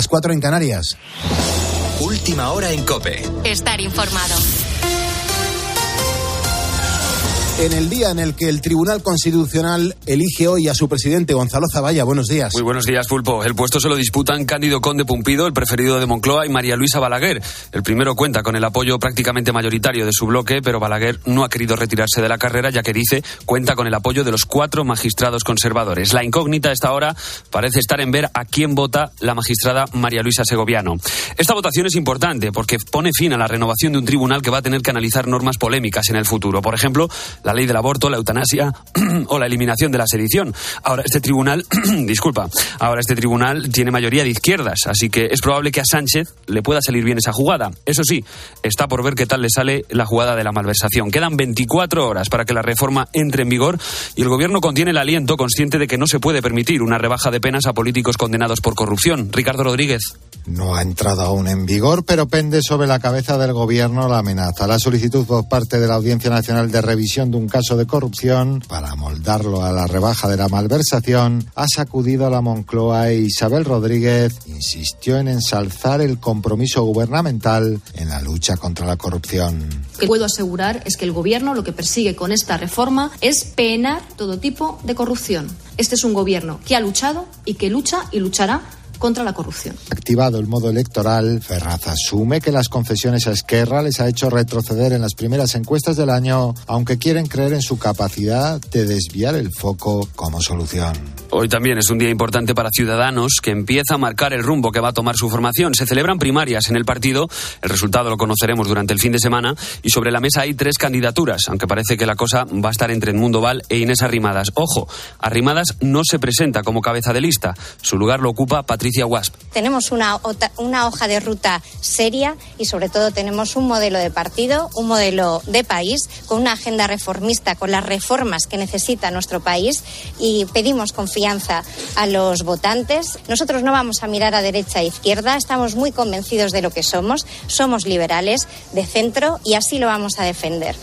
Las cuatro en Canarias. Última hora en Cope. Estar informado en el día en el que el Tribunal Constitucional elige hoy a su presidente Gonzalo Zavalla. Buenos días. Muy buenos días, Pulpo. El puesto se lo disputan Cándido Conde Pumpido, el preferido de Moncloa, y María Luisa Balaguer. El primero cuenta con el apoyo prácticamente mayoritario de su bloque, pero Balaguer no ha querido retirarse de la carrera, ya que dice cuenta con el apoyo de los cuatro magistrados conservadores. La incógnita esta hora parece estar en ver a quién vota la magistrada María Luisa Segoviano. Esta votación es importante porque pone fin a la renovación de un tribunal que va a tener que analizar normas polémicas en el futuro. Por ejemplo, la ley del aborto, la eutanasia o la eliminación de la sedición. Ahora este tribunal, disculpa, ahora este tribunal tiene mayoría de izquierdas, así que es probable que a Sánchez le pueda salir bien esa jugada. Eso sí, está por ver qué tal le sale la jugada de la malversación. Quedan 24 horas para que la reforma entre en vigor y el gobierno contiene el aliento consciente de que no se puede permitir una rebaja de penas a políticos condenados por corrupción. Ricardo Rodríguez. No ha entrado aún en vigor, pero pende sobre la cabeza del gobierno la amenaza. La solicitud por parte de la Audiencia Nacional de revisión de un caso de corrupción para moldarlo a la rebaja de la malversación ha sacudido a la Moncloa e Isabel Rodríguez insistió en ensalzar el compromiso gubernamental en la lucha contra la corrupción. Lo que puedo asegurar es que el gobierno lo que persigue con esta reforma es penar todo tipo de corrupción. Este es un gobierno que ha luchado y que lucha y luchará contra la corrupción. Activado el modo electoral, Ferraz asume que las confesiones a Esquerra les ha hecho retroceder en las primeras encuestas del año, aunque quieren creer en su capacidad de desviar el foco como solución. Hoy también es un día importante para Ciudadanos, que empieza a marcar el rumbo que va a tomar su formación. Se celebran primarias en el partido, el resultado lo conoceremos durante el fin de semana, y sobre la mesa hay tres candidaturas, aunque parece que la cosa va a estar entre Mundo Val e Inés Arrimadas. Ojo, Arrimadas no se presenta como cabeza de lista, su lugar lo ocupa Patricia Tenemos una hoja de ruta seria y sobre todo tenemos un modelo de partido, un modelo de país, con una agenda reformista, con las reformas que necesita nuestro país y pedimos confianza a los votantes. Nosotros no vamos a mirar a derecha e izquierda, estamos muy convencidos de lo que somos, somos liberales, de centro y así lo vamos a defender.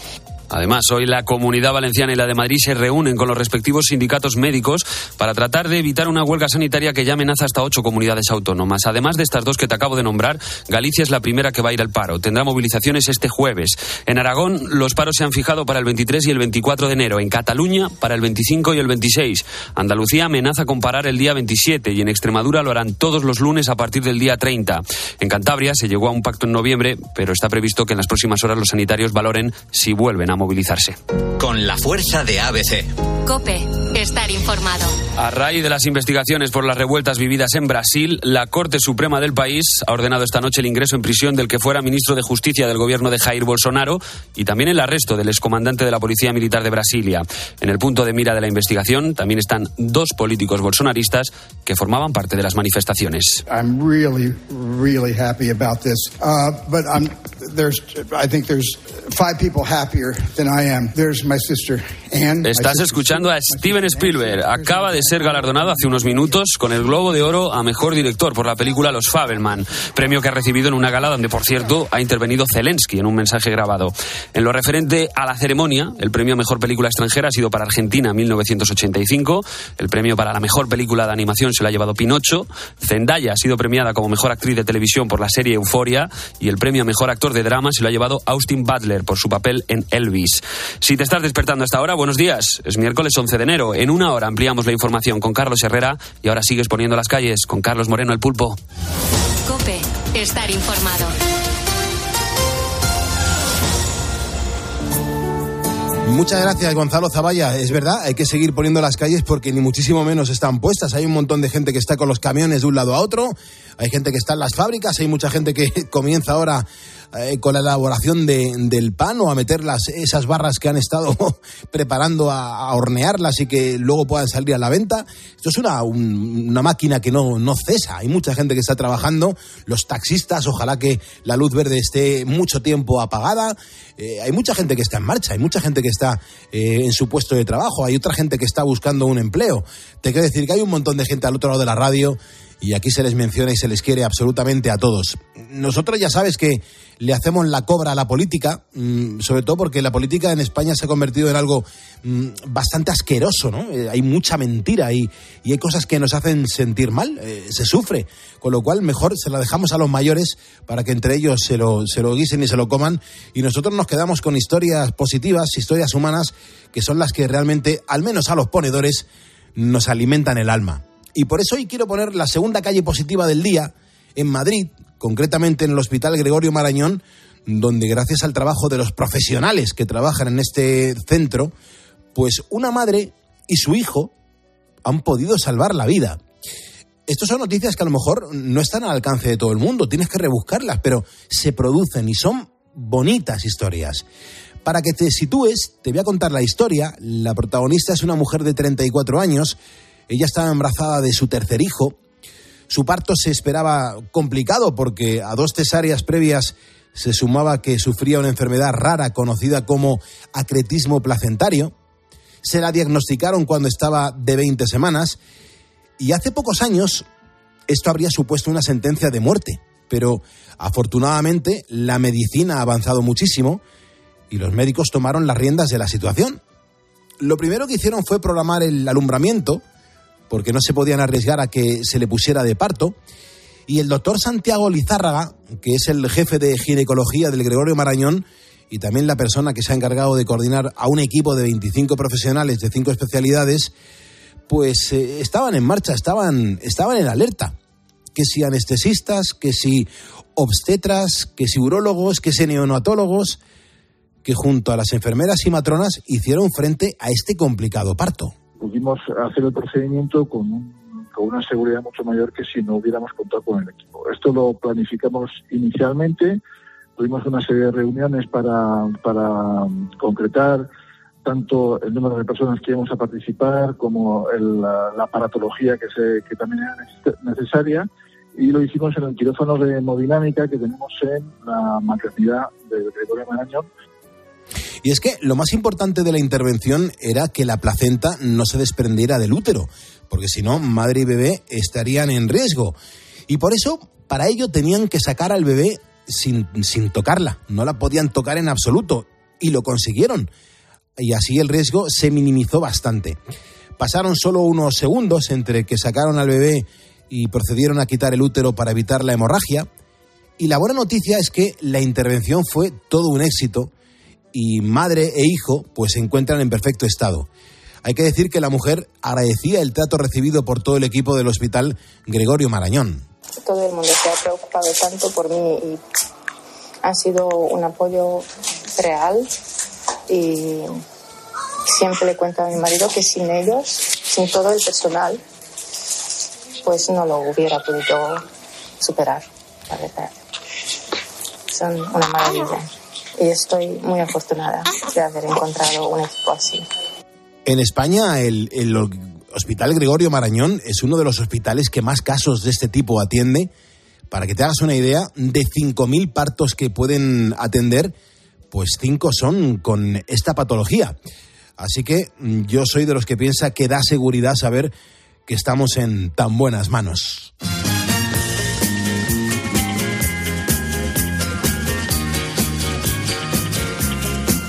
Además, hoy la Comunidad Valenciana y la de Madrid se reúnen con los respectivos sindicatos médicos para tratar de evitar una huelga sanitaria que ya amenaza hasta ocho comunidades autónomas. Además de estas dos que te acabo de nombrar, Galicia es la primera que va a ir al paro. Tendrá movilizaciones este jueves. En Aragón, los paros se han fijado para el 23 y el 24 de enero. En Cataluña, para el 25 y el 26. Andalucía amenaza con parar el día 27 y en Extremadura lo harán todos los lunes a partir del día 30. En Cantabria se llegó a un pacto en noviembre, pero está previsto que en las próximas horas los sanitarios valoren si vuelven a movilizarse. Con la fuerza de ABC. Cope, estar informado. A raíz de las investigaciones por las revueltas vividas en Brasil, la Corte Suprema del país ha ordenado esta noche el ingreso en prisión del que fuera ministro de Justicia del gobierno de Jair Bolsonaro y también el arresto del excomandante de la Policía Militar de Brasilia. En el punto de mira de la investigación también están dos políticos bolsonaristas que formaban parte de las manifestaciones. I'm really, really happy about this, uh, but I'm, there's, I think there's five people happier than I am. There's my sister Anne. Estás escuchando a Steven Spielberg. Acaba de ser galardonado hace unos minutos con el Globo de Oro a Mejor Director por la película Los Fabelman, premio que ha recibido en una gala donde, por cierto, ha intervenido Zelensky en un mensaje grabado. En lo referente a la ceremonia, el premio a Mejor Película Extranjera ha sido para Argentina en 1985, el premio para la Mejor Película de Animación se lo ha llevado Pinocho, Zendaya ha sido premiada como Mejor Actriz de Televisión por la serie Euforia y el premio a Mejor Actor de Drama se lo ha llevado Austin Butler por su papel en Elvis. Si te estás despertando hasta ahora, buenos días. Es miércoles 11 de enero. En una hora ampliamos la información con Carlos Herrera y ahora sigues poniendo las calles con Carlos Moreno el Pulpo. Cope, estar informado. Muchas gracias, Gonzalo Zavalla. Es verdad, hay que seguir poniendo las calles porque ni muchísimo menos están puestas. Hay un montón de gente que está con los camiones de un lado a otro, hay gente que está en las fábricas, hay mucha gente que comienza ahora eh, con la elaboración de, del pan o a meter las, esas barras que han estado preparando a, hornearlas y que luego puedan salir a la venta. Esto es una, un, una máquina que no, no cesa. Hay mucha gente que está trabajando. Los taxistas, ojalá que la luz verde esté mucho tiempo apagada. Eh, hay mucha gente que está en marcha, hay mucha gente que está eh, en su puesto de trabajo, hay otra gente que está buscando un empleo. Te quiero decir que hay un montón de gente al otro lado de la radio y aquí se les menciona y se les quiere absolutamente a todos. nosotros ya sabes que le hacemos la cobra a la política, mm, sobre todo porque la política en España se ha convertido en algo mm, bastante asqueroso, ¿no? Eh, hay mucha mentira y, y, hay cosas que nos hacen sentir mal, eh, se sufre, con lo cual mejor se la dejamos a los mayores para que entre ellos se lo, se lo guisen y se lo coman y nosotros nos quedamos con historias positivas, historias humanas, que son las que realmente, al menos a los ponedores, nos alimentan el alma. Y por eso hoy quiero poner la segunda calle positiva del día en Madrid, concretamente en el Hospital Gregorio Marañón, donde gracias al trabajo de los profesionales que trabajan en este centro, pues una madre y su hijo han podido salvar la vida. Estas son noticias que a lo mejor no están al alcance de todo el mundo, tienes que rebuscarlas, pero se producen y son bonitas historias. Para que te sitúes, te voy a contar la historia. La protagonista es una mujer de 34 años ella estaba embarazada de su tercer hijo. Su parto se esperaba complicado porque a dos cesáreas previas se sumaba que sufría una enfermedad rara conocida como acretismo placentario. Se la diagnosticaron cuando estaba de 20 semanas y hace pocos años esto habría supuesto una sentencia de muerte. Pero afortunadamente la medicina ha avanzado muchísimo y los médicos tomaron las riendas de la situación. Lo primero que hicieron fue programar el alumbramiento porque no se podían arriesgar a que se le pusiera de parto. Y el doctor Santiago Lizárraga, que es el jefe de ginecología del Gregorio Marañón y también la persona que se ha encargado de coordinar a un equipo de 25 profesionales de cinco especialidades, pues eh, estaban en marcha, estaban, estaban en alerta. Que si anestesistas, que si obstetras, que si urólogos, que si neonatólogos, que junto a las enfermeras y matronas hicieron frente a este complicado parto pudimos hacer el procedimiento con, con una seguridad mucho mayor que si no hubiéramos contado con el equipo. Esto lo planificamos inicialmente, tuvimos una serie de reuniones para, concretar tanto el número de personas que íbamos a participar como la, aparatología que, se, que también era necesaria y lo hicimos en el quirófano de hemodinámica que tenemos en la maternidad de Gregorio Marañón y es que lo más importante de la intervención era que la placenta no se desprendiera del útero, porque si no, madre y bebé estarían en riesgo. Y por eso, para ello, tenían que sacar al bebé sin, sin tocarla, no la podían tocar en absoluto, y lo consiguieron. Y así el riesgo se minimizó bastante. Pasaron solo unos segundos entre que sacaron al bebé y procedieron a quitar el útero para evitar la hemorragia. Y la buena noticia es que la intervención fue todo un éxito y madre e hijo pues se encuentran en perfecto estado. Hay que decir que la mujer agradecía el trato recibido por todo el equipo del hospital Gregorio Marañón. Todo el mundo se ha preocupado tanto por mí y ha sido un apoyo real y siempre le cuento a mi marido que sin ellos, sin todo el personal, pues no lo hubiera podido superar, la verdad. Son una maravilla y estoy muy afortunada de haber encontrado un equipo así. En España, el, Hospital Gregorio Marañón es uno de los hospitales que más casos de este tipo atiende. Para que te hagas una idea, de 5.000 partos que pueden atender, pues 5 son con esta patología. Así que mm, yo soy de los que piensa que da seguridad saber que estamos en tan buenas manos.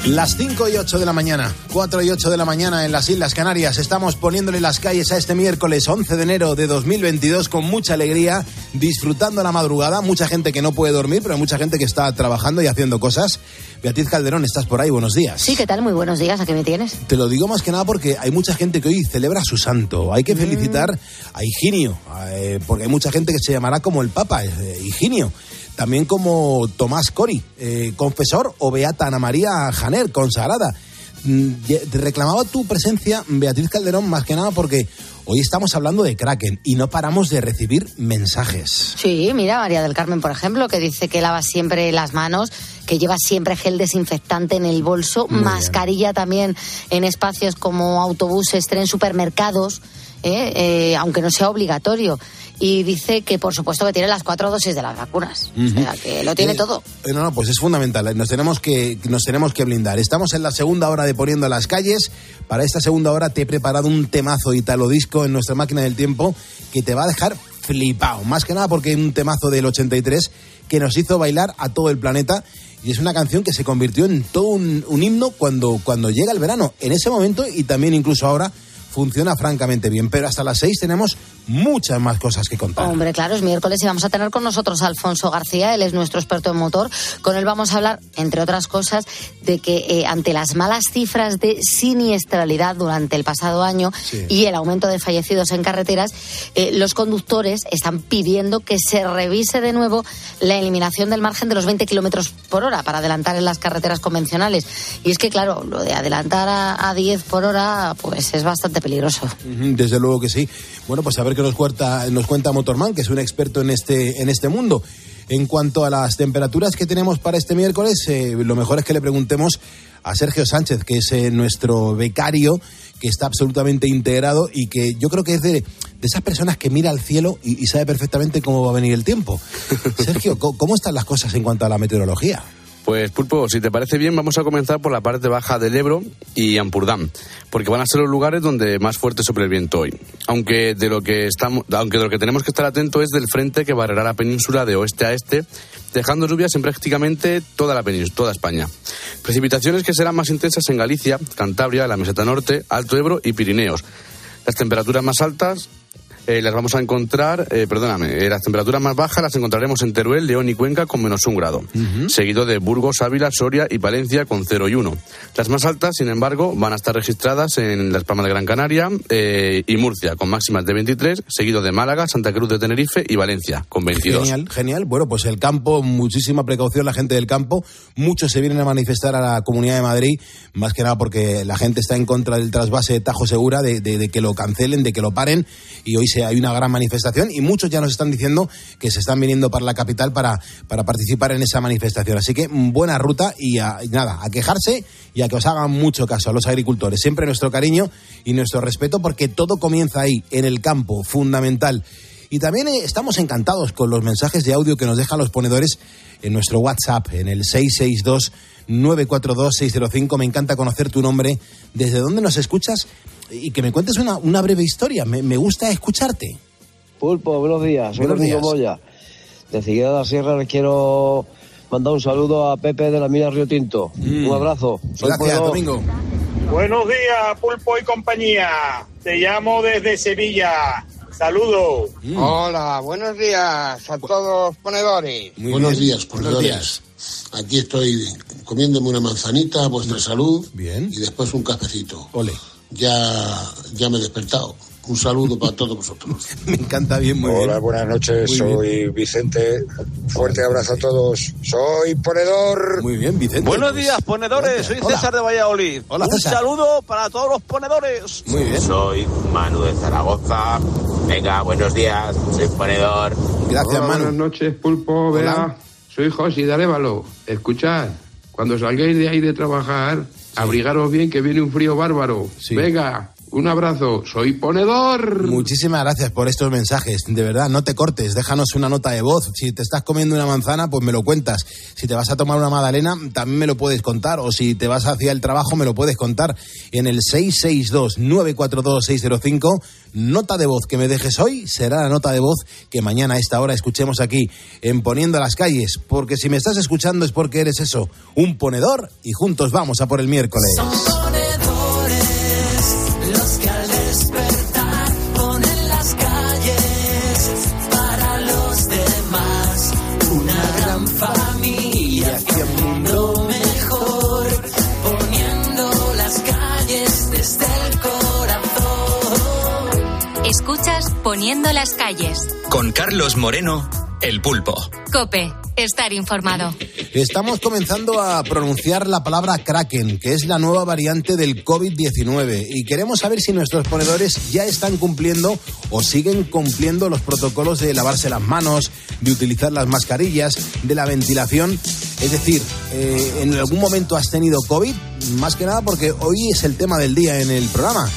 Las 5 y 8 de la mañana, 4 y 8 de la mañana en las Islas Canarias. Estamos poniéndole las calles a este miércoles 11 de enero de 2022 con mucha alegría, disfrutando la madrugada. Mucha gente que no puede dormir, pero hay mucha gente que está trabajando y haciendo cosas. Beatriz Calderón, estás por ahí, buenos días. Sí, ¿qué tal? Muy buenos días, ¿a qué me tienes? Te lo digo más que nada porque hay mucha gente que hoy celebra su santo. Hay que mm. felicitar a Higinio, eh, porque hay mucha gente que se llamará como el Papa, eh, Higinio también como Tomás Cori, eh, confesor, o Beata Ana María Janer, consagrada. Mm, reclamaba tu presencia, Beatriz Calderón, más que nada porque hoy estamos hablando de Kraken y no paramos de recibir mensajes. Sí, mira, María del Carmen, por ejemplo, que dice que lava siempre las manos, que lleva siempre gel desinfectante en el bolso, mascarilla también en espacios como autobuses, tren, supermercados. ¿eh? Eh, aunque no sea obligatorio y dice que por supuesto que tiene las cuatro dosis de las vacunas, o sea, que lo tiene eh, todo. No, no, pues es fundamental, nos tenemos, que, nos tenemos que blindar. Estamos en la segunda hora de Poniendo las calles, para esta segunda hora te he preparado un temazo italo disco en nuestra máquina del tiempo que te va a dejar flipado, más que nada porque es un temazo del 83 que nos hizo bailar a todo el planeta y es una canción que se convirtió en todo un, himno cuando, cuando llega el verano, en ese momento y también incluso ahora funciona francamente bien. Pero hasta las seis tenemos muchas más cosas que contar. Hombre, claro, es miércoles y vamos a tener con nosotros a Alfonso García, él es nuestro experto en motor. Con él vamos a hablar, entre otras cosas, de que eh, ante las malas cifras de siniestralidad durante el pasado año Sí. y el aumento de fallecidos en carreteras, eh, los conductores están pidiendo que se revise de nuevo la eliminación del margen de los 20 kilómetros por hora para adelantar en las carreteras convencionales. Y es que, claro, lo de adelantar a, a 10 por hora, pues es bastante peligroso. Desde luego que sí. Bueno, pues a ver qué nos cuenta, nos cuenta Motorman, que es un experto en este, en este mundo. En cuanto a las temperaturas que tenemos para este miércoles, eh, lo mejor es que le preguntemos a Sergio Sánchez, que es eh, nuestro becario, que está absolutamente integrado y que yo creo que es de, de esas personas que mira al cielo y, y sabe perfectamente cómo va a venir el tiempo. Sergio, ¿cómo, cómo están las cosas en cuanto a la meteorología? Pues Pulpo, si te parece bien, vamos a comenzar por la parte baja del Ebro y Ampurdán, porque van a ser los lugares donde más fuerte sobre el viento hoy. Aunque de lo que estamos, aunque de lo que tenemos que estar atentos es del frente que barrerá la península de oeste a este, dejando lluvias en prácticamente toda la península, toda España. Precipitaciones que serán más intensas en Galicia, Cantabria, la meseta norte, Alto Ebro y Pirineos. Las temperaturas más altas eh, las vamos a encontrar, eh, perdóname, eh, las temperaturas más bajas las encontraremos en Teruel, León y Cuenca con menos un grado, seguido de Burgos, Ávila, Soria y Palencia con 0 y 1. Las más altas, sin embargo, van a estar registradas en Las Palmas de Gran Canaria eh, y Murcia con máximas de 23, seguido de Málaga, Santa Cruz de Tenerife y Valencia con 22. Genial, genial. Bueno, pues el campo, muchísima precaución la gente del campo. Muchos se vienen a manifestar a la Comunidad de Madrid, más que nada porque la gente está en contra del trasvase de Tajo Segura, de, de- de que lo cancelen, de que lo paren. Y hoy se, hay una gran manifestación y muchos ya nos están diciendo que se están viniendo para la capital para, para participar en esa manifestación. Así que mm, buena ruta y, a- y nada, a quejarse y a que os hagan mucho caso a los agricultores. Siempre nuestro cariño y nuestro respeto porque todo comienza ahí, en el campo, fundamental. Y también eh, estamos encantados con los mensajes de audio que nos dejan los ponedores en nuestro WhatsApp, en el 662-942-605. Me encanta conocer tu nombre, desde dónde nos escuchas y que me cuentes una, una breve historia. Me, me gusta escucharte. Pulpo, buenos días. Soy Buenos Domingo días. Moya. De Figueira de la Sierra les quiero mandar un saludo a Pepe de la Mina Río Tinto. Un abrazo. Soy Gracias, Puedo. Domingo. Buenos días, Pulpo y compañía. Te llamo desde Sevilla. Saludos. Hola, buenos días a todos ponedores. Buenos días, ponedores. Aquí estoy comiéndome una manzanita a vuestra salud. Bien. Y después un cafecito. Ole. Ya, ya me he despertado. Un saludo para todos vosotros. Me encanta bien, muy Hola, bien. buenas noches. Muy Soy Vicente. Fuerte abrazo a todos. Soy ponedor. Muy bien, Vicente. Buenos días, ponedores. Soy Hola. César de Valladolid. Hola, Un César. saludo para todos los ponedores. Muy bien. Soy Manu de Zaragoza. Venga, buenos días. Soy ponedor. Gracias, Hola, Buenas noches, Pulpo. Vea, soy José de Arévalo. Escuchad, cuando salgáis de ahí de trabajar, abrigaros bien que viene un frío bárbaro. Venga, un abrazo. Soy ponedor. Muchísimas gracias por estos mensajes. De verdad, no te cortes. Déjanos una nota de voz. Si te estás comiendo una manzana, pues me lo cuentas. Si te vas a tomar una magdalena, también me lo puedes contar. O si te vas hacia el trabajo, me lo puedes contar. En el 662-942-605, nota de voz que me dejes hoy será la nota de voz que mañana a esta hora escuchemos aquí en Poniendo las Calles. Porque si me estás escuchando es porque eres eso, un ponedor y juntos vamos a por el miércoles. Poniendo las calles. Con Carlos Moreno, El Pulpo. Cope, estar informado. Estamos comenzando a pronunciar la palabra Kraken, que es la nueva variante del COVID-19, y queremos saber si nuestros ponedores ya están cumpliendo o siguen cumpliendo los protocolos de lavarse las manos, de utilizar las mascarillas, de la ventilación. Es decir, eh, ¿en algún momento has tenido COVID? Más que nada porque hoy es el tema del día en el programa.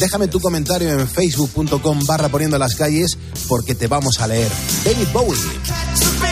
Déjame tu comentario en facebook.com barra poniendo las calles porque te vamos a leer. David Bowie.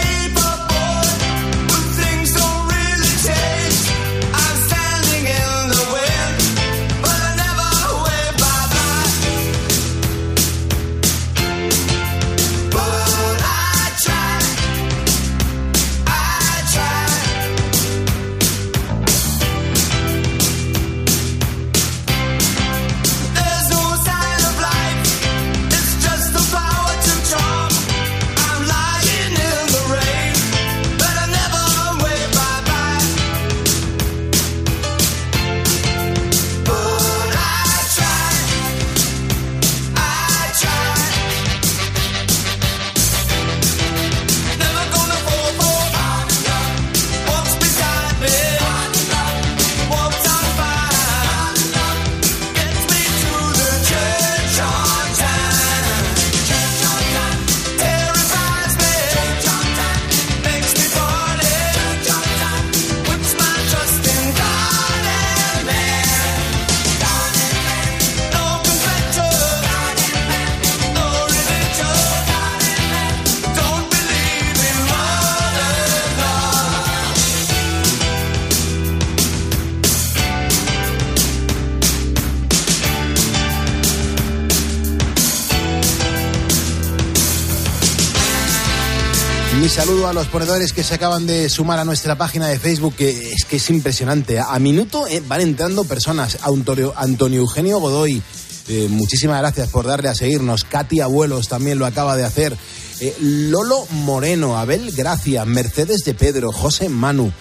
Ponedores que se acaban de sumar a nuestra página de Facebook, que es que es impresionante. A minuto eh, van entrando personas. Antonio, Antonio Eugenio Godoy, eh, muchísimas gracias por darle a seguirnos. Katy Abuelos también lo acaba de hacer. Eh, Lolo Moreno, Abel Gracia, Mercedes de Pedro, José Manu,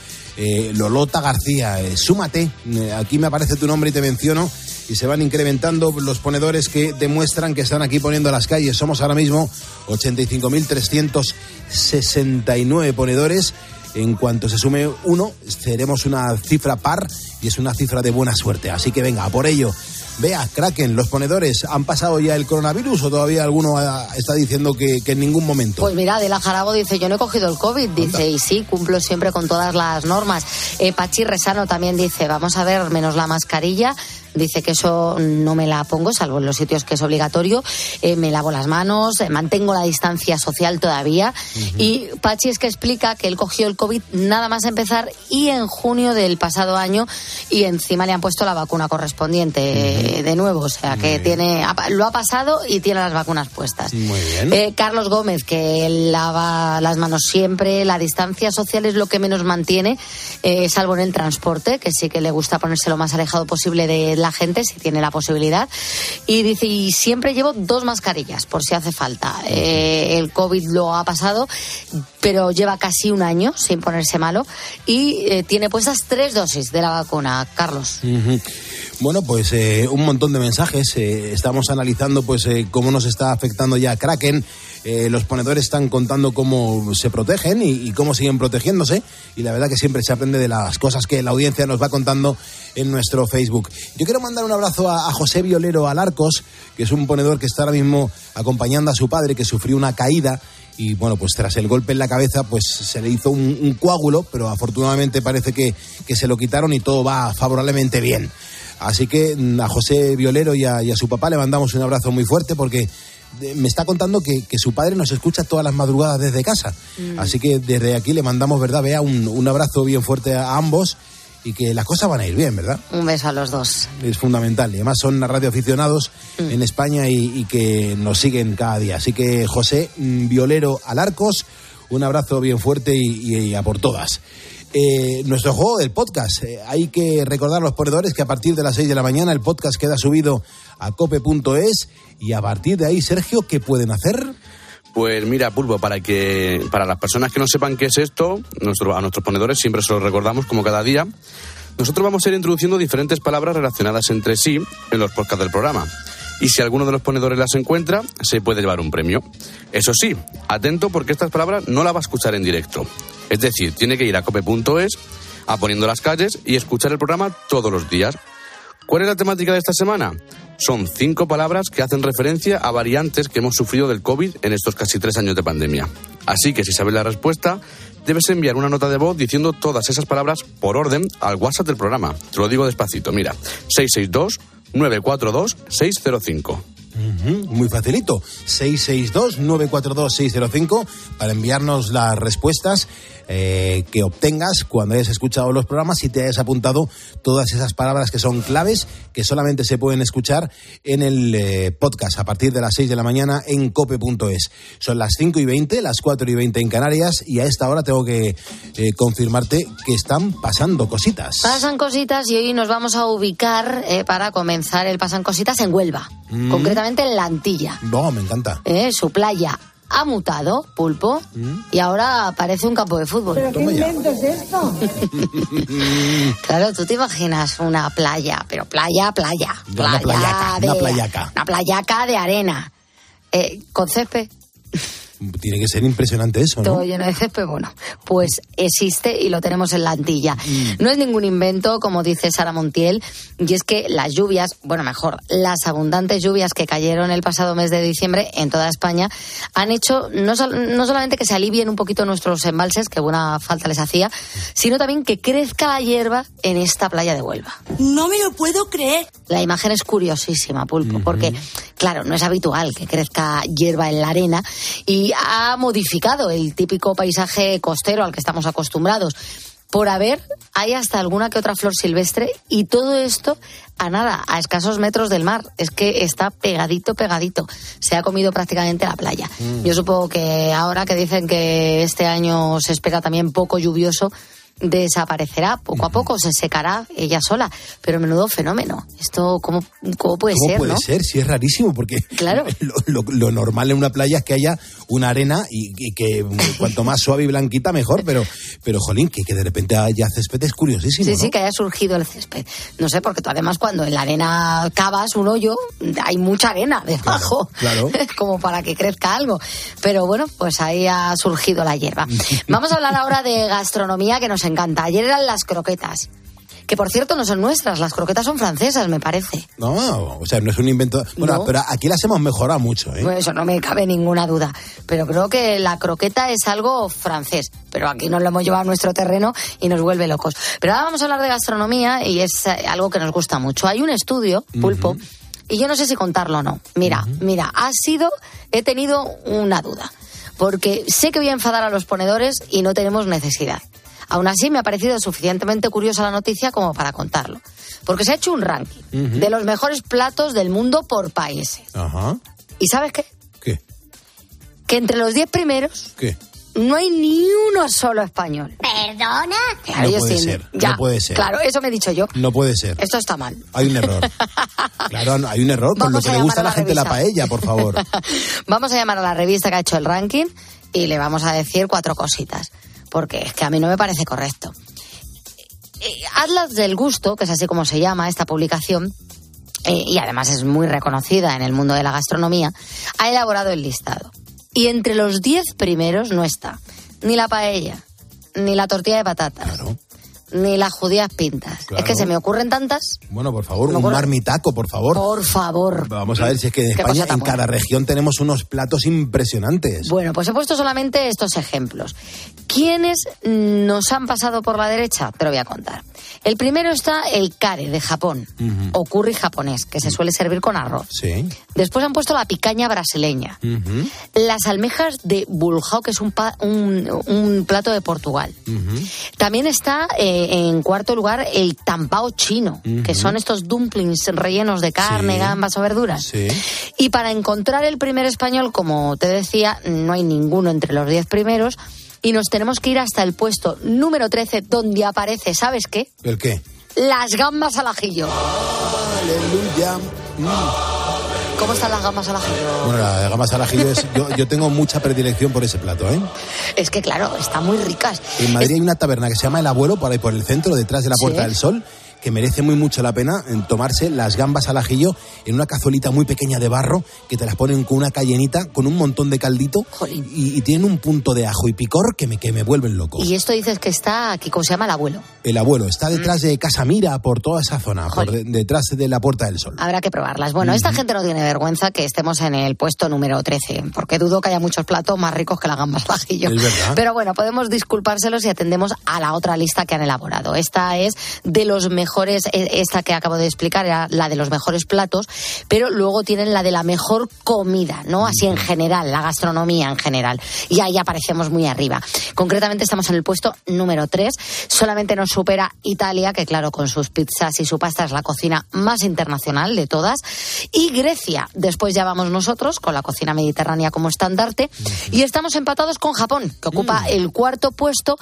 Lolota García, súmate. Aquí me aparece tu nombre y te menciono. Y se van incrementando los ponedores que demuestran que están aquí poniendo las calles. Somos ahora mismo 85.369 ponedores. En cuanto se sume uno, seremos una cifra par y es una cifra de buena suerte. Así que venga, a por ello. Vea, Kraken, los ponedores, ¿han pasado ya el coronavirus o todavía alguno ah, está diciendo que, que en ningún momento? Pues mira, Adela Jarabo dice, yo no he cogido el COVID, dice, y sí, cumplo siempre con todas las normas. Eh, Pachi Resano también dice, vamos a ver, menos la mascarilla, dice que eso no me la pongo, salvo en los sitios que es obligatorio, Eh, me lavo las manos, eh, mantengo la distancia social todavía. Y Pachi es que explica que él cogió el COVID nada más empezar y en junio del pasado año y encima le han puesto la vacuna correspondiente eh, de nuevo, o sea que tiene, lo ha pasado y tiene las vacunas puestas. Muy bien. Eh, Carlos Gómez, que lava las manos siempre, la distancia social es lo que menos mantiene, salvo en el transporte, que sí que le gusta ponerse lo más alejado posible de la gente, si tiene la posibilidad. Y dice, y siempre llevo dos mascarillas, por si hace falta. Eh, el COVID lo ha pasado, pero lleva casi un año sin ponerse malo y eh, tiene puestas tres dosis de la vacuna, Carlos. Bueno, pues eh, un montón de mensajes. estamos analizando pues cómo nos está afectando ya Kraken. Eh, los ponedores están contando cómo se protegen y, cómo siguen protegiéndose. Y la verdad que siempre se aprende de las cosas que la audiencia nos va contando en nuestro Facebook. Yo quiero mandar un abrazo a, José Violero Alarcos, que es un ponedor que está ahora mismo acompañando a su padre que sufrió una caída y bueno, pues tras el golpe en la cabeza, pues se le hizo un, coágulo, pero afortunadamente parece que, que se lo quitaron y todo va favorablemente bien. Así que mm, a José Violero y a su papá le mandamos un abrazo muy fuerte porque me está contando que, que su padre nos escucha todas las madrugadas desde casa. Mm. Así que desde aquí le mandamos, ¿verdad? Vea un, un abrazo bien fuerte a ambos y que las cosas van a ir bien, ¿verdad? Un beso a los dos. es fundamental. Y además son radioaficionados en España y, y que nos siguen cada día. Así que José mm, Violero Alarcos, un abrazo bien fuerte y, y- y a por todas. Eh, nuestro juego del podcast. Eh, hay que recordar a los ponedores que a partir de las 6 de la mañana el podcast queda subido a cope.es y a partir de ahí, Sergio, ¿qué pueden hacer? Pues mira, Pulpo, para que para las personas que no sepan qué es esto, nuestro- a nuestros ponedores siempre se lo recordamos como cada día. Nosotros vamos a ir introduciendo diferentes palabras relacionadas entre sí en los podcasts del programa. Y si alguno de los ponedores las encuentra, se puede llevar un premio. Eso sí, atento porque estas palabras no las va a escuchar en directo. Es decir, tiene que ir a cope.es, a poniendo las calles y escuchar el programa todos los días. ¿Cuál es la temática de esta semana? Son cinco palabras que hacen referencia a variantes que hemos sufrido del COVID en estos casi tres años de pandemia. Así que si sabes la respuesta, debes enviar una nota de voz diciendo todas esas palabras por orden al WhatsApp del programa. Te lo digo despacito, mira, 662-942-605. Ujú, Muy facilito. 662-942-605 para enviarnos las respuestas eh, que obtengas cuando hayas escuchado los programas y te hayas apuntado todas esas palabras que son claves que solamente se pueden escuchar en el eh, podcast a partir de las 6 de la mañana en cope.es. Son las 5 y 20, las 4 y 20 en Canarias y a esta hora tengo que eh, confirmarte que están pasando cositas. Pasan cositas y hoy nos vamos a ubicar para comenzar el Pasan Cositas en Huelva, Mm. concretamente en La Antilla. No, me encanta. Su playa ha mutado, pulpo, Mm. y ahora parece un campo de fútbol. Toma ya. es esto? claro, tú te imaginas una playa, pero playa, playa. Una playaca, de, una playaca. Una playaca de arena. Eh, con césped, Tiene que ser impresionante eso, ¿no? todo lleno de césped, bueno, pues existe y lo tenemos en la Antilla. Mm. No es ningún invento, como dice Sara Montiel, y es que las lluvias, bueno, mejor, las abundantes lluvias que cayeron el pasado mes de diciembre en toda España han hecho no, sol- no solamente que se alivien un poquito nuestros embalses, que buena falta les hacía, sino también que crezca la hierba en esta playa de Huelva. No me lo puedo creer. La imagen es curiosísima, Pulpo, porque, claro, no es habitual que crezca hierba en la arena y ha modificado el típico paisaje costero al que estamos acostumbrados. por haber, hay hasta alguna que otra flor silvestre y todo esto a nada, a escasos metros del mar. Es que está pegadito, pegadito. Se ha comido prácticamente la playa. Mm. Yo supongo que ahora que dicen que este año se espera también poco lluvioso, desaparecerá poco a poco, se secará ella sola. Pero menudo fenómeno. Esto, ¿cómo, cómo puede ¿Cómo ser, puede no? ser? Si es rarísimo, porque Claro. lo, lo- lo normal en una playa es que haya una arena y, y que cuanto más suave y blanquita mejor, pero, pero jolín, que, que de repente haya césped es curiosísimo. Sí, ¿no? sí, que haya surgido el césped. No sé, porque tú además cuando en la arena cavas un hoyo, hay mucha arena debajo, claro. como para que crezca algo. Pero bueno, pues ahí ha surgido la hierba. Vamos a hablar ahora de gastronomía que nos encanta. Ayer eran las croquetas. Que por cierto no son nuestras, las croquetas son francesas, me parece. No, o sea, no es un invento. Bueno, No. pero aquí las hemos mejorado mucho, ¿eh? Bueno, eso no me cabe ninguna duda. Pero creo que la croqueta es algo francés. Pero aquí nos lo hemos llevado a nuestro terreno y nos vuelve locos. Pero ahora vamos a hablar de gastronomía y es eh, algo que nos gusta mucho. Hay un estudio, Pulpo, y yo no sé si contarlo o no. Mira, mira, ha sido, he tenido una duda. Porque sé que voy a enfadar a los ponedores y no tenemos necesidad. Aún así, me ha parecido suficientemente curiosa la noticia como para contarlo. Porque se ha hecho un ranking de los mejores platos del mundo por países. Ajá. ¿Y sabes qué? ¿Qué? Que entre los 10 primeros ¿Qué? no hay ni uno solo español. ¿Perdona? Claro, No puede ser, ya, no puede ser. Claro, eso me he dicho yo. No puede ser. Esto está mal. Hay un error. Claro, hay un error. Por lo que le gusta a la la gente la paella, por favor. Vamos a llamar a la revista que ha hecho el ranking y le vamos a decir cuatro cositas. Porque es que a mí no me parece correcto. Eh, Atlas del Gusto, que es así como se llama esta publicación, eh, y además es muy reconocida en el mundo de la gastronomía, ha elaborado el listado. Y entre los diez primeros no está ni la paella, ni la tortilla de patatas, ni las judías pintas. Claro. Es que se me ocurren tantas. Bueno, por favor, un marmitaco, por favor. Por favor. Vamos a ver si es que en España, en cada región, tenemos unos platos impresionantes. Bueno, pues he puesto solamente estos ejemplos. ¿Quiénes nos han pasado por la derecha? Te lo voy a contar. El primero está el kare de Japón, Ujú. o curry japonés, que se suele servir con arroz. Sí. Después han puesto la picaña brasileña. Las almejas de Bulhao, que es un, pa- un- un plato de Portugal. También está eh, en cuarto lugar el tampao chino, que son estos dumplings rellenos de carne, Sí. gambas o verduras. Sí. Y para encontrar el primer español, como te decía, no hay ninguno entre los diez primeros. Y nos tenemos que ir hasta el puesto número 13, donde aparece, ¿sabes qué? ¿El qué? Las gambas al ajillo. Aleluya. ¿Cómo están las gambas al ajillo? Bueno, la gambas al ajillo es... Yo, yo tengo mucha predilección por ese plato, ¿eh? Es que, claro, están muy ricas. En Madrid hay una taberna que se llama El Abuelo, por ahí por el centro, detrás de la Puerta Sí. del Sol, que merece muy mucho la pena en tomarse las gambas al ajillo en una cazuelita muy pequeña de barro, que te las ponen con una cayenita, con un montón de caldito, y, y tienen un punto de ajo y picor que me, que me vuelven loco. Y esto dices que está aquí, ¿cómo se llama el abuelo? El Abuelo está detrás de Casamira, por toda esa zona, por de- detrás de la Puerta del Sol. Habrá que probarlas. Bueno, esta gente no tiene vergüenza que estemos en el puesto número 13, porque dudo que haya muchos platos más ricos que las gambas al ajillo. Es verdad. Pero bueno, podemos disculpárselos y atendemos a la otra lista que han elaborado. Esta es de los mejores, eh, esta que acabo de explicar era la de los mejores platos, pero luego tienen la de la mejor comida, ¿no? Así en general, la gastronomía en general. Y ahí aparecemos muy arriba. Concretamente estamos en el puesto número 3. Solamente nos supera Italia, que claro, con sus pizzas y su pasta es la cocina más internacional de todas. Y Grecia. Después ya vamos nosotros, con la cocina mediterránea como estandarte. Y estamos empatados con Japón, que ocupa el cuarto puesto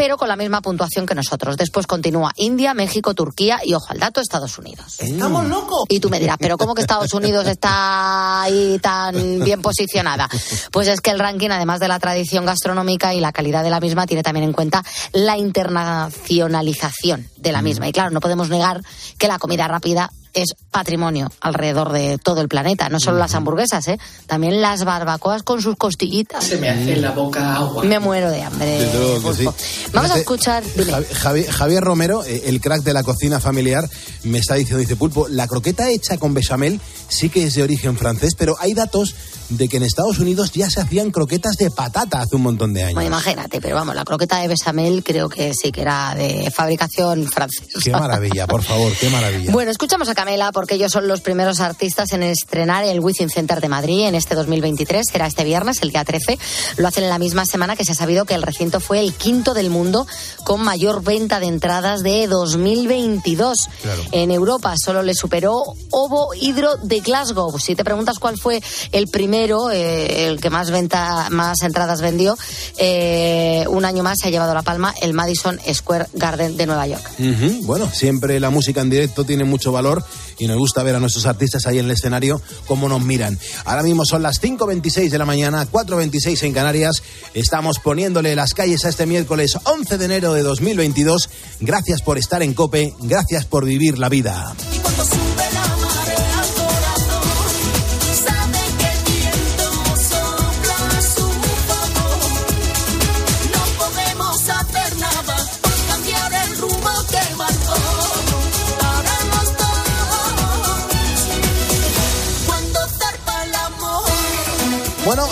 pero con la misma puntuación que nosotros. Después continúa India, México, Turquía y, ojo al dato, Estados Unidos. ¡Estamos locos! Y tú me dirás, ¿pero cómo que Estados Unidos está ahí tan bien posicionada? Pues es que el ranking, además de la tradición gastronómica y la calidad de la misma, tiene también en cuenta la internacionalización de la misma. Y claro, no podemos negar que la comida rápida es patrimonio alrededor de todo el planeta. No solo las hamburguesas, ¿eh? también las barbacoas con sus costillitas. Se me hace en la boca agua. Me muero de hambre. Sí. Vamos a escuchar. Javi- Javier Romero, eh, el crack de la cocina familiar, me está diciendo, dice Pulpo, la croqueta hecha con bechamel sí que es de origen francés, pero hay datos de que en Estados Unidos ya se hacían croquetas de patata hace un montón de años. Bueno, imagínate, pero vamos, la croqueta de bechamel creo que sí que era de fabricación francesa. Qué maravilla, por favor, qué maravilla. Bueno, escuchamos a Camela porque ellos son los primeros artistas en estrenar el Wizzing Center de Madrid en este 2023. Será este viernes, el día 13. Lo hacen en la misma semana que se ha sabido que el recinto fue el quinto del mundo con mayor venta de entradas de 2022. En Europa solo le superó Ovo Hidro de Glasgow. Si te preguntas cuál fue el primero, eh, el que más venta, más entradas vendió, eh, un año más se ha llevado la palma el Madison Square Garden de Nueva York. Ujú, Bueno, siempre la música en directo tiene mucho valor y nos gusta ver a nuestros artistas ahí en el escenario cómo nos miran. Ahora mismo son las 5.26 de la mañana, 4.26 en Canarias. Estamos poniéndole las calles a este miércoles 11 de enero de 2022. Gracias por estar en Cope, gracias por vivir la vida. Cuando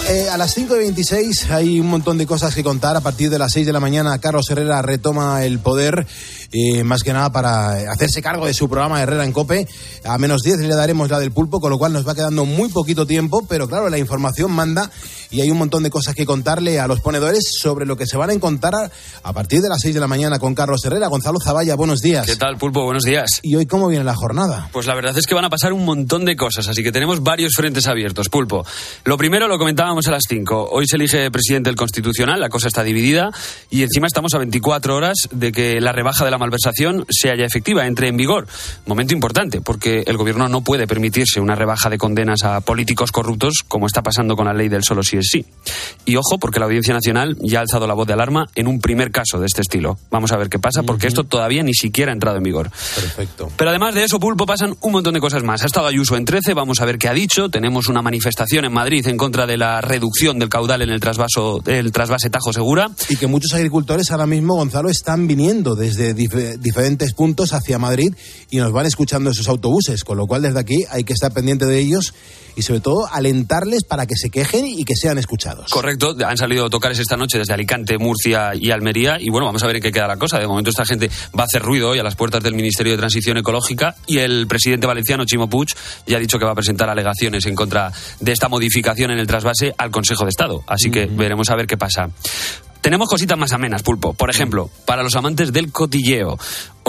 eh, a las 5.26 hay un montón de cosas que contar. A partir de las 6 de la mañana, Carlos Herrera retoma el poder, eh, más que nada para hacerse cargo de su programa Herrera en Cope. A menos 10 le daremos la del pulpo, con lo cual nos va quedando muy poquito tiempo, pero claro, la información manda y hay un montón de cosas que contarle a los ponedores sobre lo que se van a encontrar a partir de las 6 de la mañana con Carlos Herrera. Gonzalo Zavalla, buenos días. ¿Qué tal, Pulpo? Buenos días. ¿Y hoy cómo viene la jornada? Pues la verdad es que van a pasar un montón de cosas, así que tenemos varios frentes abiertos, Pulpo. Lo primero lo comentábamos a las 5. Hoy se elige presidente del Constitucional, la cosa está dividida y encima estamos a 24 horas de que la rebaja de la malversación sea ya efectiva, entre en vigor. Momento importante, porque el gobierno no puede permitirse una rebaja de condenas a políticos corruptos como está pasando con la ley del solo sí es sí. Y ojo, porque la Audiencia Nacional ya ha alzado la voz de alarma en un primer caso de este estilo. Vamos a ver qué pasa, porque esto todavía ni siquiera ha entrado en vigor. Perfecto. Pero además de eso, Pulpo, pasan un montón de cosas más. Ha estado Ayuso en 13, vamos a ver qué ha dicho. Tenemos una manifestación en Madrid en contra de la reducción del caudal en el trasvaso, el trasvase Tajo Segura. Y que muchos agricultores ahora mismo, Gonzalo, están viniendo desde dif- diferentes puntos hacia Madrid y nos van escuchando en sus autobuses, con lo cual desde aquí hay que estar pendiente de ellos y sobre todo alentarles para que se quejen y que sean escuchados. Correcto, han salido tocares esta noche desde Alicante, Murcia y Almería. Y bueno, vamos a ver en qué queda la cosa. De momento, esta gente va a hacer ruido hoy a las puertas del Ministerio de Transición Ecológica. Y el presidente valenciano, Chimo Puig, ya ha dicho que va a presentar alegaciones en contra de esta modificación en el trasvase al Consejo de Estado. Así que veremos a ver qué pasa. Tenemos cositas más amenas, Pulpo. Por ejemplo, para los amantes del cotilleo.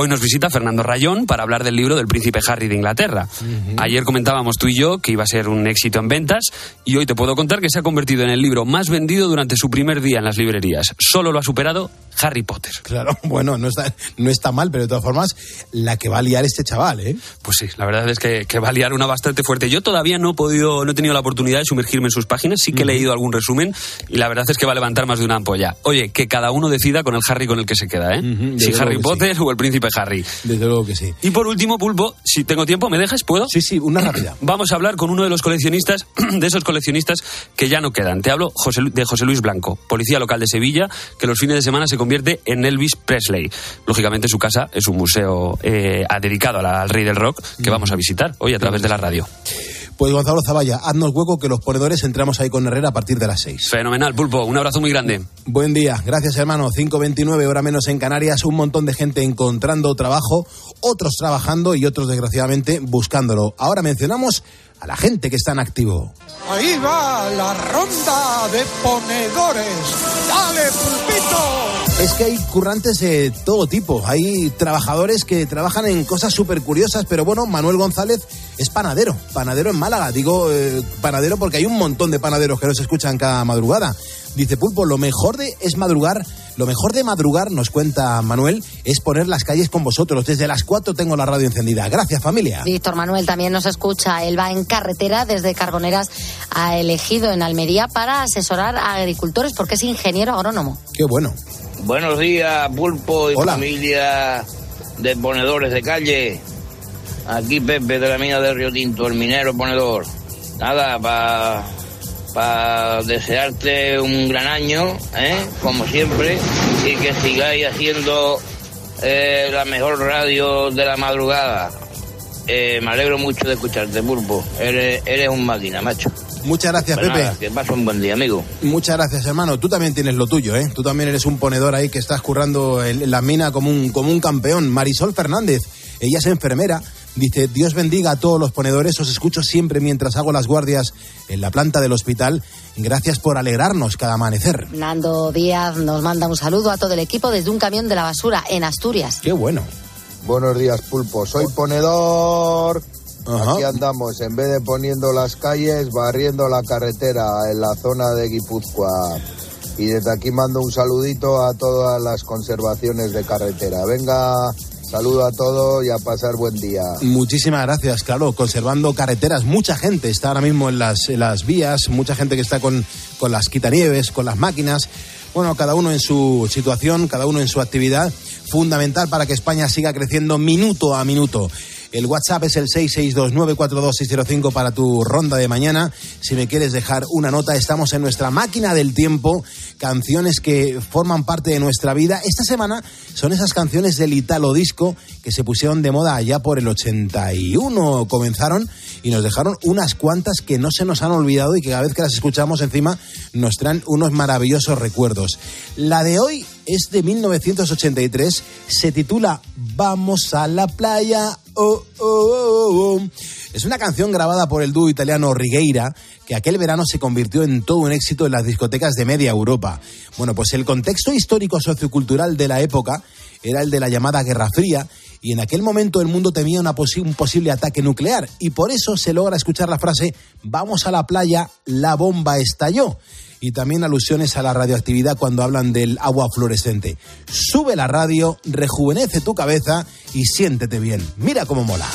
Hoy nos visita Fernando Rayón para hablar del libro del príncipe Harry de Inglaterra. Ayer comentábamos tú y yo que iba a ser un éxito en ventas y hoy te puedo contar que se ha convertido en el libro más vendido durante su primer día en las librerías. Solo lo ha superado Harry Potter. Claro, bueno, no está, no está mal, pero de todas formas, la que va a liar este chaval, ¿eh? Pues sí, la verdad es que, que va a liar una bastante fuerte. Yo todavía no he podido, no he tenido la oportunidad de sumergirme en sus páginas, sí que he leído algún resumen y la verdad es que va a levantar más de una ampolla. Oye, que cada uno decida con el Harry con el que se queda, ¿eh? Si Harry Potter o el príncipe Harry. Desde luego que sí. Y por último, Pulpo, si tengo tiempo, ¿me dejas? ¿Puedo? Sí, sí, una rápida. Vamos a hablar con uno de los coleccionistas, de esos coleccionistas que ya no quedan. Te hablo José de José Luis Blanco, policía local de Sevilla, que los fines de semana se convierte en Elvis Presley. Lógicamente su casa es un museo eh, dedicado al rey del rock que vamos a visitar hoy a través de la radio. Pues Gonzalo Zavalla, haznos hueco que los ponedores entramos ahí con Herrera a partir de las 6. Fenomenal, Pulpo. Un abrazo muy grande. Buen día, gracias hermano. 5.29, hora menos en Canarias, un montón de gente encontrando trabajo, otros trabajando y otros desgraciadamente buscándolo. Ahora mencionamos a la gente que está en activo. Ahí va la ronda de ponedores. ¡Dale, pulpito! Es que hay currantes de todo tipo, hay trabajadores que trabajan en cosas súper curiosas, pero bueno, Manuel González es panadero, panadero en Málaga, digo eh, panadero porque hay un montón de panaderos que nos escuchan cada madrugada. Dice Pulpo, lo mejor de es madrugar, lo mejor de madrugar, nos cuenta Manuel, es poner las calles con vosotros. Desde las 4 tengo la radio encendida. Gracias familia. Víctor Manuel también nos escucha. Él va en carretera desde Carboneras a elegido en Almería para asesorar a agricultores porque es ingeniero agrónomo. Qué bueno. Buenos días, Pulpo y Hola. familia de ponedores de calle. Aquí Pepe de la mina de Río Tinto, el minero ponedor. Nada, para desearte un gran año, ¿eh? como siempre, y que sigáis haciendo eh, la mejor radio de la madrugada. eh, me alegro mucho de escucharte, Pulpo. Eres, eres un máquina, macho. Muchas gracias, Pues Pepe. nada, que pases un buen día, amigo. Muchas gracias, hermano. Tú también tienes lo tuyo, ¿eh? Tú también eres un ponedor ahí que estás currando en la mina como un, como un campeón. Marisol Fernández, ella es enfermera. Dice, Dios bendiga a todos los ponedores. Os escucho siempre mientras hago las guardias en la planta del hospital. Gracias por alegrarnos cada amanecer. Nando Díaz nos manda un saludo a todo el equipo desde un camión de la basura en Asturias. Qué bueno. Buenos días, Pulpo. Soy ponedor. Ajá. Aquí andamos, en vez de poniendo las calles, barriendo la carretera en la zona de Guipúzcoa. Y desde aquí mando un saludito a todas las conservaciones de carretera. Venga, saludo a todos y a pasar buen día. Muchísimas gracias, claro, conservando carreteras. Mucha gente está ahora mismo en las, en las vías, mucha gente que está con, con las quitanieves, con las máquinas. Bueno, cada uno en su situación, cada uno en su actividad, fundamental para que España siga creciendo minuto a minuto. El WhatsApp es el 662942605 para tu ronda de mañana. Si me quieres dejar una nota, estamos en nuestra máquina del tiempo, canciones que forman parte de nuestra vida. Esta semana son esas canciones del Italo Disco que se pusieron de moda allá por el 81. Comenzaron y nos dejaron unas cuantas que no se nos han olvidado y que cada vez que las escuchamos encima nos traen unos maravillosos recuerdos. La de hoy es de 1983, se titula Vamos a la playa. Oh, oh, oh. Es una canción grabada por el dúo italiano Rigueira, que aquel verano se convirtió en todo un éxito en las discotecas de media Europa. Bueno, pues el contexto histórico sociocultural de la época era el de la llamada Guerra Fría, y en aquel momento el mundo temía un posible ataque nuclear, y por eso se logra escuchar la frase Vamos a la playa, la bomba estalló y también alusiones a la radioactividad cuando hablan del agua fluorescente. Sube la radio, rejuvenece tu cabeza y siéntete bien. Mira cómo mola.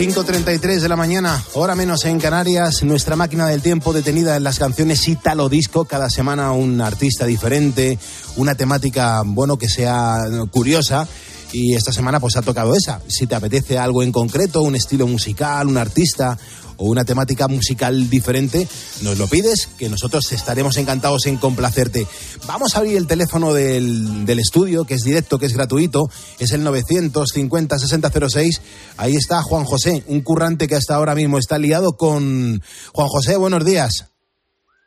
5.33 de la mañana, hora menos en Canarias, nuestra máquina del tiempo detenida en las canciones Italo Disco, cada semana un artista diferente, una temática, bueno, que sea curiosa. Y esta semana pues ha tocado esa. Si te apetece algo en concreto, un estilo musical, un artista o una temática musical diferente, nos lo pides, que nosotros estaremos encantados en complacerte. Vamos a abrir el teléfono del, del estudio, que es directo, que es gratuito, es el 950-6006. Ahí está Juan José, un currante que hasta ahora mismo está liado con... Juan José, buenos días.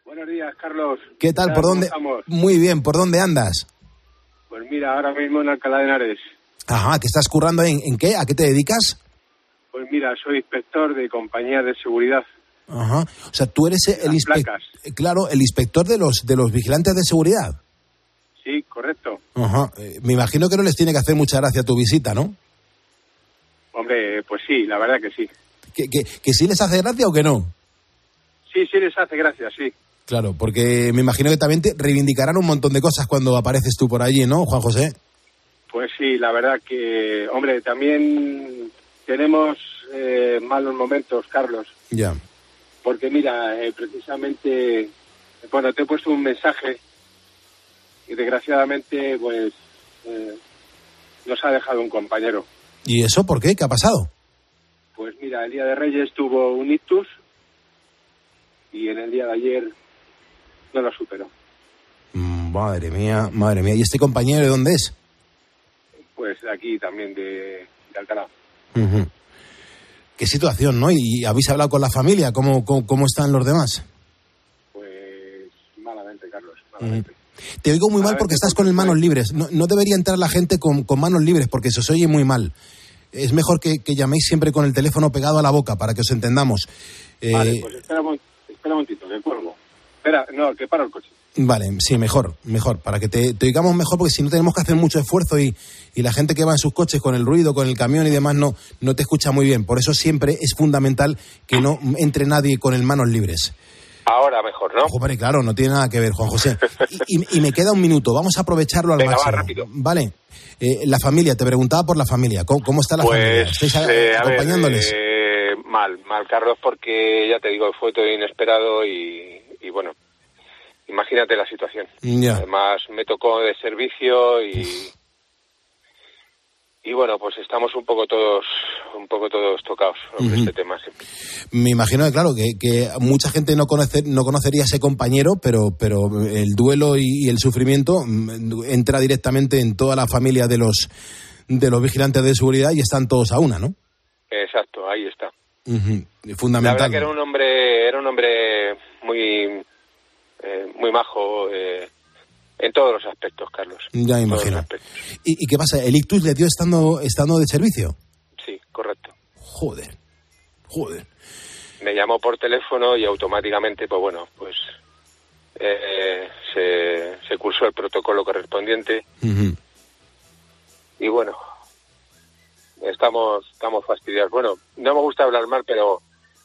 Buenos días, Carlos. ¿Qué tal? ¿Por ¿Cómo dónde? estamos? Muy bien, ¿por dónde andas? Pues mira, ahora mismo en Alcalá de Henares. Ajá, ¿que estás currando en, en qué? ¿A qué te dedicas? Pues mira, soy inspector de compañías de seguridad. Ajá. O sea, tú eres el inspector, claro, el inspector de los de los vigilantes de seguridad. Sí, correcto. Ajá. Eh, Me imagino que no les tiene que hacer mucha gracia tu visita, ¿no? Hombre, pues sí, la verdad que sí. ¿Que, que, que sí les hace gracia o que no? Sí, sí les hace gracia, sí. Claro, porque me imagino que también te reivindicarán un montón de cosas cuando apareces tú por allí, ¿no, Juan José? Pues sí, la verdad que, hombre, también tenemos eh, malos momentos, Carlos. Ya. Porque mira, eh, precisamente, bueno, te he puesto un mensaje y desgraciadamente, pues, eh, nos ha dejado un compañero. ¿Y eso por qué? ¿Qué ha pasado? Pues mira, el día de Reyes tuvo un ictus y en el día de ayer no lo superó. Mm, Madre mía, madre mía. ¿Y este compañero de dónde es? Pues aquí también de, de Alcalá. Ujú. Qué situación, ¿no? ¿Y habéis hablado con la familia? ¿Cómo, cómo, cómo están los demás? Pues malamente, Carlos. Ujú. Te oigo muy mal porque estás con el manos libres. No, no debería entrar la gente con, con manos libres porque se os oye muy mal. Es mejor que, que llaméis siempre con el teléfono pegado a la boca para que os entendamos. Eh, Vale, pues espera un, espera un momentito, que cuelgo. Espera, no, que paro el coche. Vale, sí, mejor, mejor, para que te, te oigamos mejor, porque si no tenemos que hacer mucho esfuerzo y, y la gente que va en sus coches con el ruido, con el camión y demás, no, no te escucha muy bien. Por eso siempre es fundamental que no entre nadie con el manos libres. Ahora mejor, ¿no? Claro, no tiene nada que ver, Juan José. Y, y- y me queda un minuto, vamos a aprovecharlo al Venga, va, máximo. rápido. Vale, Eh, la familia, te preguntaba por la familia, ¿cómo, cómo está la familia? Pues, ¿Estáis a- eh, ver, acompañándoles? eh, mal, mal, Carlos, porque ya te digo, fue todo inesperado y, y bueno, imagínate la situación. Además, me tocó de servicio y. Y bueno, pues estamos un poco todos, un poco todos tocados Ujú. este tema siempre. Me imagino que, claro, que, que mucha gente no, conoce, no conocería a ese compañero, pero, pero el duelo y, y el sufrimiento mm, entra directamente en toda la familia de los, de los vigilantes de seguridad y están todos a una, ¿no? Exacto, ahí está. La Fundamental. verdad que era un hombre, era un hombre muy, eh, muy majo eh, en todos los aspectos, Carlos. Ya me imagino. ¿Y, y qué pasa? ¿El ictus le dio estando, estando de servicio? Sí, correcto. Joder, joder. Me llamó por teléfono y automáticamente, pues bueno, pues eh, se, se cursó el protocolo correspondiente y bueno, estamos, estamos fastidiados. Bueno, no me gusta hablar mal, pero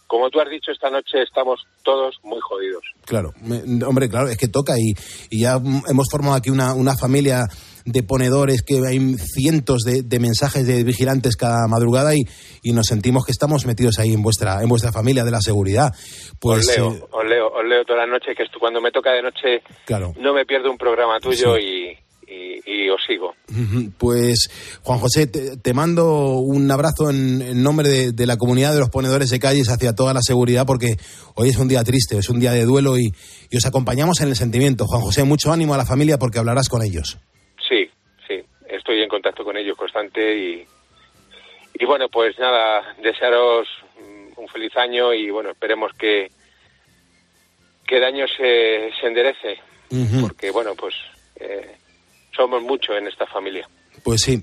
como tú has dicho, esta noche estamos todos muy jodidos. Claro, me- hombre, claro, es que toca y, y ya hemos formado aquí una, una familia de ponedores que hay cientos de, de mensajes de vigilantes cada madrugada y, y nos sentimos que estamos metidos ahí en vuestra en vuestra familia de la seguridad. Pues os leo, eh, os leo, os leo toda la noche, que cuando me toca de noche claro. no me pierdo un programa tuyo y, y, y os sigo. Pues Juan José, te, te mando un abrazo en, en nombre de, de la comunidad de los ponedores de calles hacia toda la seguridad porque hoy es un día triste, es un día de duelo y, y os acompañamos en el sentimiento. Juan José, mucho ánimo a la familia porque hablarás con ellos. Sí, sí, estoy en contacto con ellos constante y, y bueno, pues nada, desearos mm, un feliz año y bueno, esperemos que, que el año se, se enderece, porque bueno, pues eh, somos muchos en esta familia. Pues sí,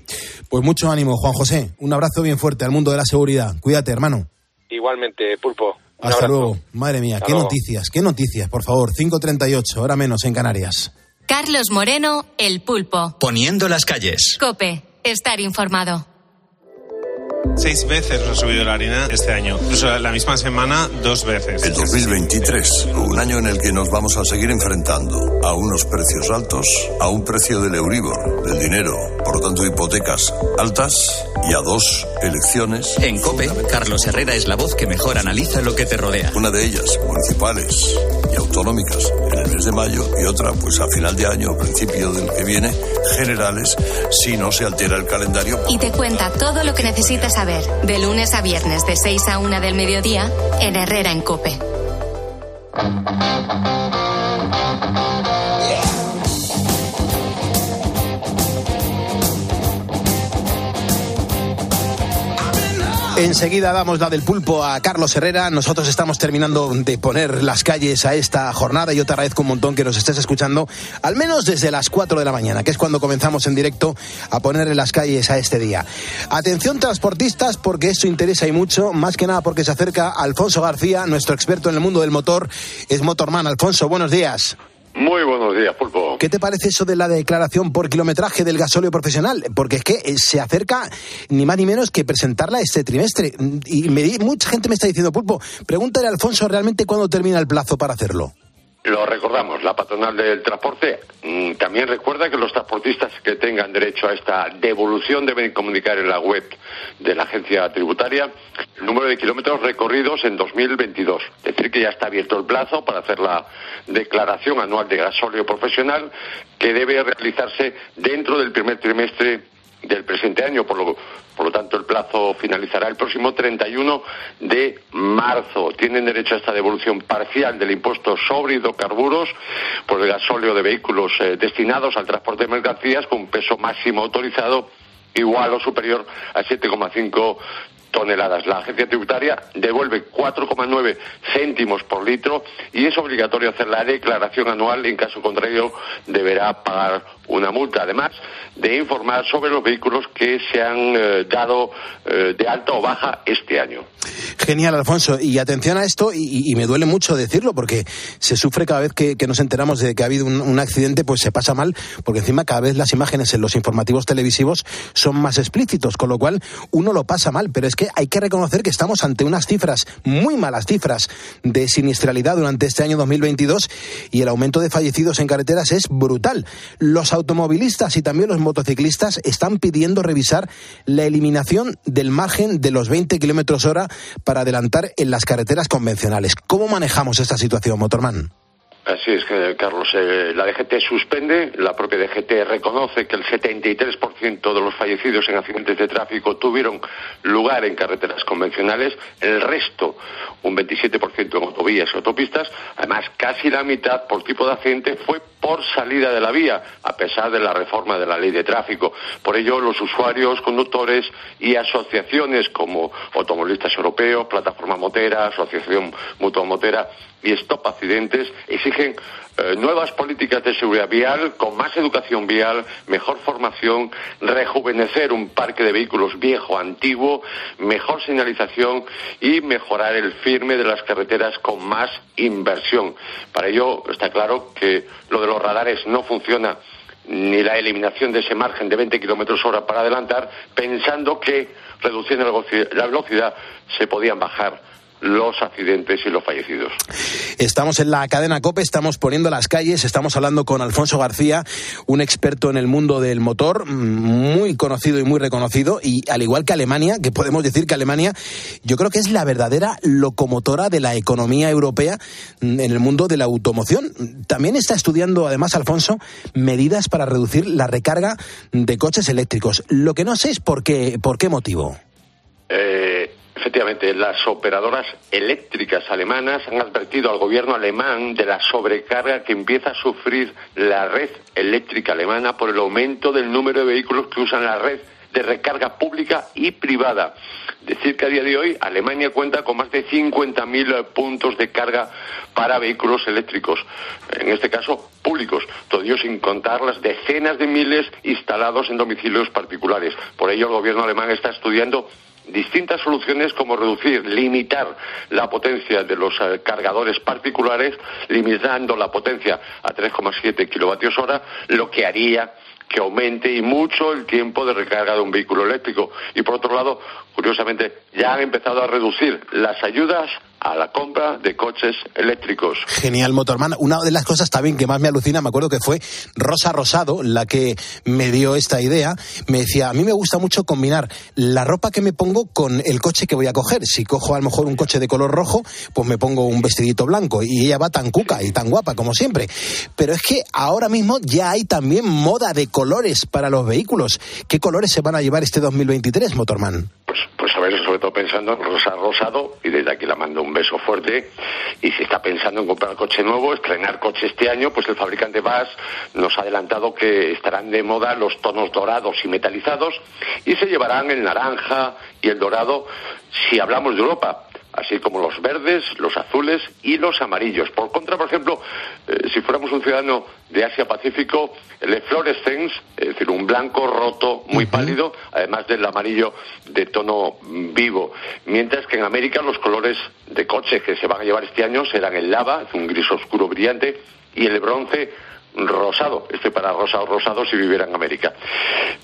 pues mucho ánimo, Juan José. Un abrazo bien fuerte al mundo de la seguridad. Cuídate, hermano. Igualmente, Pulpo. un Hasta abrazo. luego. Madre mía, Hasta qué luego. noticias, qué noticias, por favor. 5.38, hora menos en Canarias. Carlos Moreno, El Pulpo. Poniendo las calles. Cope, estar informado. Seis veces nos ha subido la harina este año. Incluso la misma semana, dos veces. El 2023, un año en el que nos vamos a seguir enfrentando a unos precios altos, a un precio del Euribor, del dinero, por lo tanto hipotecas altas y a dos elecciones. En COPE, Carlos Herrera es la voz que mejor analiza lo que te rodea. Una de ellas, municipales y autonómicas, en el mes de mayo y otra, pues a final de año principio del que viene, generales, si no se altera el calendario. Y te cuenta todo lo que necesitas saber de lunes a viernes de 6 a 1 del mediodía en Herrera en Cope. Enseguida damos la del pulpo a Carlos Herrera. Nosotros estamos terminando de poner las calles a esta jornada yo te agradezco un montón que nos estés escuchando, al menos desde las 4 de la mañana, que es cuando comenzamos en directo a ponerle las calles a este día. Atención transportistas, porque esto interesa y mucho, más que nada porque se acerca Alfonso García, nuestro experto en el mundo del motor, es Motorman. Alfonso, buenos días. Muy buenos días, Pulpo. ¿Qué te parece eso de la declaración por kilometraje del gasóleo profesional? Porque es que eh, se acerca ni más ni menos que presentarla este trimestre. Y me mucha gente me está diciendo, Pulpo, pregúntale a Alfonso realmente cuándo termina el plazo para hacerlo. Lo recordamos, la patronal del transporte mm, también recuerda que los transportistas que tengan derecho a esta devolución deben comunicar en la web de la agencia tributaria el número de kilómetros recorridos en 2022. Es decir, que ya está abierto el plazo para hacer la declaración anual de gasóleo profesional que debe realizarse dentro del primer trimestre del presente año, por lo, por lo tanto el plazo finalizará el próximo 31 de marzo. Tienen derecho a esta devolución parcial del impuesto sobre hidrocarburos por el gasóleo de vehículos eh, destinados al transporte de mercancías con un peso máximo autorizado igual o superior a 7,5 toneladas. La agencia tributaria devuelve 4,9 céntimos por litro y es obligatorio hacer la declaración anual. En caso contrario, deberá pagar una multa. Además de informar sobre los vehículos que se han eh, dado eh, de alta o baja este año. Genial, Alfonso. Y atención a esto, y, me duele mucho decirlo, porque se sufre cada vez que, que nos enteramos de que ha habido un, un accidente, pues se pasa mal, porque encima cada vez las imágenes en los informativos televisivos son más explícitos, con lo cual uno lo pasa mal. Pero es que hay que reconocer que estamos ante unas cifras, muy malas cifras, de siniestralidad durante este año 2022 y el aumento de fallecidos en carreteras es brutal. Los automovilistas y también los motociclistas están pidiendo revisar la eliminación del margen de los 20 kilómetros hora para adelantar en las carreteras convencionales. ¿Cómo manejamos esta situación, Motorman? Así es, Carlos. Eh, la DGT suspende, la propia DGT reconoce que el 73% de los fallecidos en accidentes de tráfico tuvieron lugar en carreteras convencionales, el resto, un 27% en autovías y autopistas, además casi la mitad por tipo de accidente fue por salida de la vía, a pesar de la reforma de la ley de tráfico. Por ello, los usuarios, conductores y asociaciones como Automovilistas Europeos, Plataforma Motera, Asociación Mutua Motera y Stop Accidentes exigen eh, nuevas políticas de seguridad vial, con más educación vial, mejor formación, rejuvenecer un parque de vehículos viejo, antiguo, mejor señalización y mejorar el firme de las carreteras con más inversión. Para ello está claro que lo de los radares no funciona ni la eliminación de ese margen de 20 kilómetros hora para adelantar, pensando que reduciendo la veloci- la velocidad se podían bajar los accidentes y los fallecidos. Estamos en la cadena COPE, estamos poniendo las calles, estamos hablando con Alfonso García, un experto en el mundo del motor, mm, muy conocido y muy reconocido, y al igual que Alemania, que podemos decir que Alemania, yo creo que es la verdadera locomotora de la economía europea mm, en el mundo de la automoción. También está estudiando, además, Alfonso, medidas para reducir la recarga de coches eléctricos. Lo que no sé es por qué, por qué motivo. Eh, efectivamente, las operadoras eléctricas alemanas han advertido al gobierno alemán de la sobrecarga que empieza a sufrir la red eléctrica alemana por el aumento del número de vehículos que usan la red de recarga pública y privada. Decir que a día de hoy Alemania cuenta con más de 50.000 puntos de carga para vehículos eléctricos, en este caso públicos, todo ello sin contar las decenas de miles instalados en domicilios particulares. Por ello el gobierno alemán está estudiando distintas soluciones como reducir, limitar la potencia de los eh, cargadores particulares, limitando la potencia a 3,7 kilovatios hora, lo que haría que aumente y mucho el tiempo de recarga de un vehículo eléctrico. Y por otro lado, curiosamente, ya han empezado a reducir las ayudas a la compra de coches eléctricos. Genial, Motorman. Una de las cosas también que más me alucina, me acuerdo que fue Rosa Rosado la que me dio esta idea. Me decía, a mí me gusta mucho combinar la ropa que me pongo con el coche que voy a coger. Si cojo a lo mejor un coche de color rojo, pues me pongo un vestidito blanco y ella va tan cuca y tan guapa como siempre. Pero es que ahora mismo ya hay también moda de colores para los vehículos. ¿Qué colores se van a llevar este 2023, Motorman? Pues a ver, sobre todo pensando en Rosa Rosado, y desde aquí la mando un beso fuerte, y si está pensando en comprar coche nuevo, estrenar coche este año, pues el fabricante VAS nos ha adelantado que estarán de moda los tonos dorados y metalizados, y se llevarán el naranja y el dorado si hablamos de Europa así como los verdes, los azules y los amarillos. Por contra, por ejemplo, eh, si fuéramos un ciudadano de Asia-Pacífico, el efflorescence, es decir, un blanco roto muy pálido, además del amarillo de tono vivo. Mientras que en América los colores de coche que se van a llevar este año serán el lava, un gris oscuro brillante, y el bronce rosado, este para rosa o rosado si viviera en América.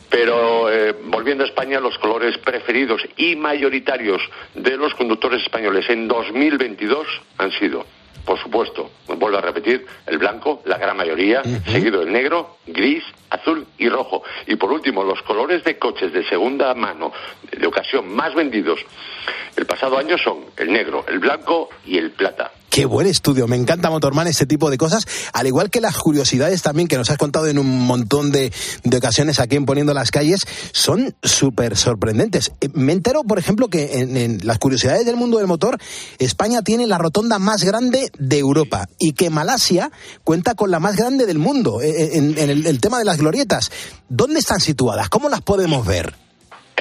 Pero eh, volviendo a España, los colores preferidos y mayoritarios de los conductores españoles en 2022 han sido, por supuesto, vuelvo a repetir, el blanco, la gran mayoría, seguido el negro, gris, azul y rojo. Y por último, los colores de coches de segunda mano de ocasión más vendidos el pasado año son el negro, el blanco y el plata. Qué buen estudio, me encanta Motorman este tipo de cosas, al igual que las curiosidades también que nos has contado en un montón de, de ocasiones aquí en Poniendo las Calles, son súper sorprendentes. Eh, Me entero, por ejemplo, que en, las curiosidades del mundo del motor, España tiene la rotonda más grande de Europa y que Malasia cuenta con la más grande del mundo eh, en, en el tema de las glorietas. ¿Dónde están situadas? ¿Cómo las podemos ver?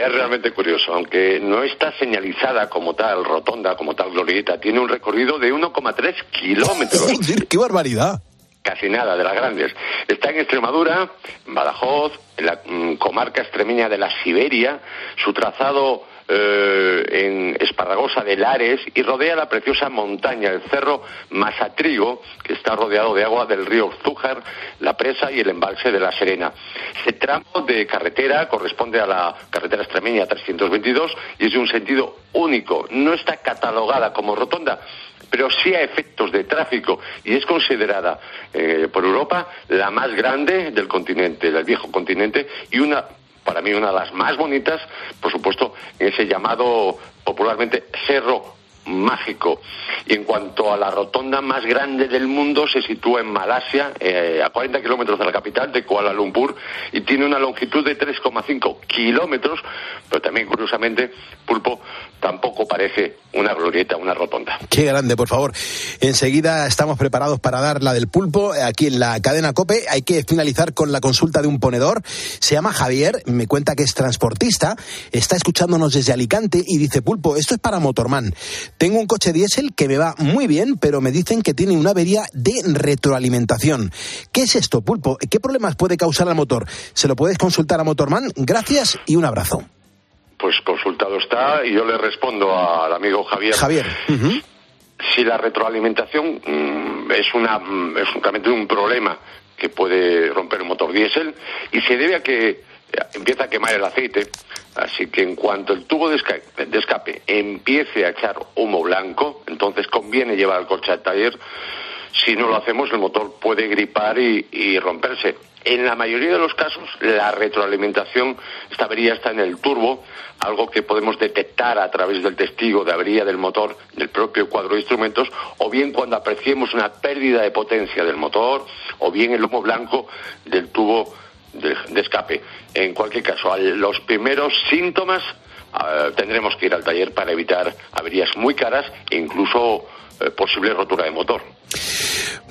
Es realmente curioso, aunque no está señalizada como tal, rotonda, como tal glorieta, tiene un recorrido de 1,3 kilómetros. ¡Qué barbaridad! Casi nada de las grandes. Está en Extremadura, Badajoz, en la mm, comarca extremeña de la Siberia, su trazado eh, en Esparragosa de Lares y rodea la preciosa montaña, el cerro Masatrigo, que está rodeado de agua del río Zújar, la presa y el embalse de la Serena. Este tramo de carretera corresponde a la carretera extremeña 322 y es de un sentido único. No está catalogada como rotonda, pero sí a efectos de tráfico y es considerada eh, por Europa la más grande del continente, del viejo continente y una para mí una de las más bonitas, por supuesto, ese llamado popularmente Cerro Mágico. Y en cuanto a la rotonda más grande del mundo, se sitúa en Malasia, eh, a 40 kilómetros de la capital, de Kuala Lumpur, y tiene una longitud de 3,5 kilómetros, pero también, curiosamente, Pulpo tampoco parece una glorieta, una rotonda. Qué grande, por favor. Enseguida estamos preparados para dar la del pulpo aquí en la cadena Cope. Hay que finalizar con la consulta de un ponedor. Se llama Javier, me cuenta que es transportista, está escuchándonos desde Alicante y dice, pulpo, esto es para Motorman. Tengo un coche diésel que me va muy bien, pero me dicen que tiene una avería de retroalimentación. ¿Qué es esto, pulpo? ¿Qué problemas puede causar al motor? Se lo puedes consultar a Motorman. Gracias y un abrazo. Pues consultado está y yo le respondo al amigo Javier. Javier. Si la retroalimentación mm, es, una, mm, es realmente un problema que puede romper un motor diésel y se debe a que eh, empieza a quemar el aceite, así que en cuanto el tubo de esca- de escape empiece a echar humo blanco, entonces conviene llevar el coche al taller. Si no lo hacemos, el motor puede gripar y, y romperse. En la mayoría de los casos, la retroalimentación, esta avería está en el turbo, algo que podemos detectar a través del testigo de avería del motor del propio cuadro de instrumentos, o bien cuando apreciemos una pérdida de potencia del motor, o bien el humo blanco del tubo de, escape. En cualquier caso, los primeros síntomas ah, tendremos que ir al taller para evitar averías muy caras e incluso eh, posible rotura de motor.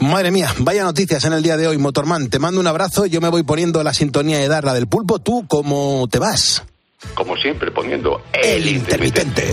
Madre mía, vaya noticias en el día de hoy, Motorman. Te mando un abrazo, yo me voy poniendo la sintonía de dar la del pulpo. ¿Tú cómo te vas? Como siempre, poniendo El intermitente.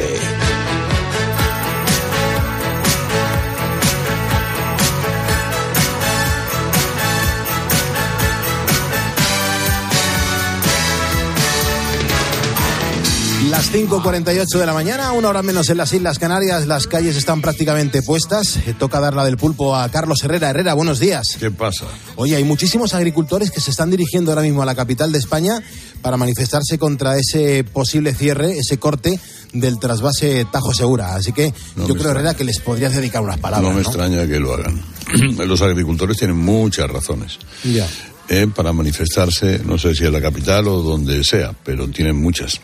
Las 5.48 de la mañana, una hora menos en las Islas Canarias, las calles están prácticamente puestas. Eh, Toca dar la del pulpo a Carlos Herrera. Herrera, buenos días. ¿Qué pasa? Oye, hay muchísimos agricultores que se están dirigiendo ahora mismo a la capital de España para manifestarse contra ese posible cierre, ese corte del trasvase Tajo Segura. Así que No yo creo, Herrera, que les podrías dedicar unas palabras. no me ¿no? extraña que lo hagan. Los agricultores tienen muchas razones Ya. eh, para manifestarse, no sé si en la capital o donde sea, pero tienen muchas.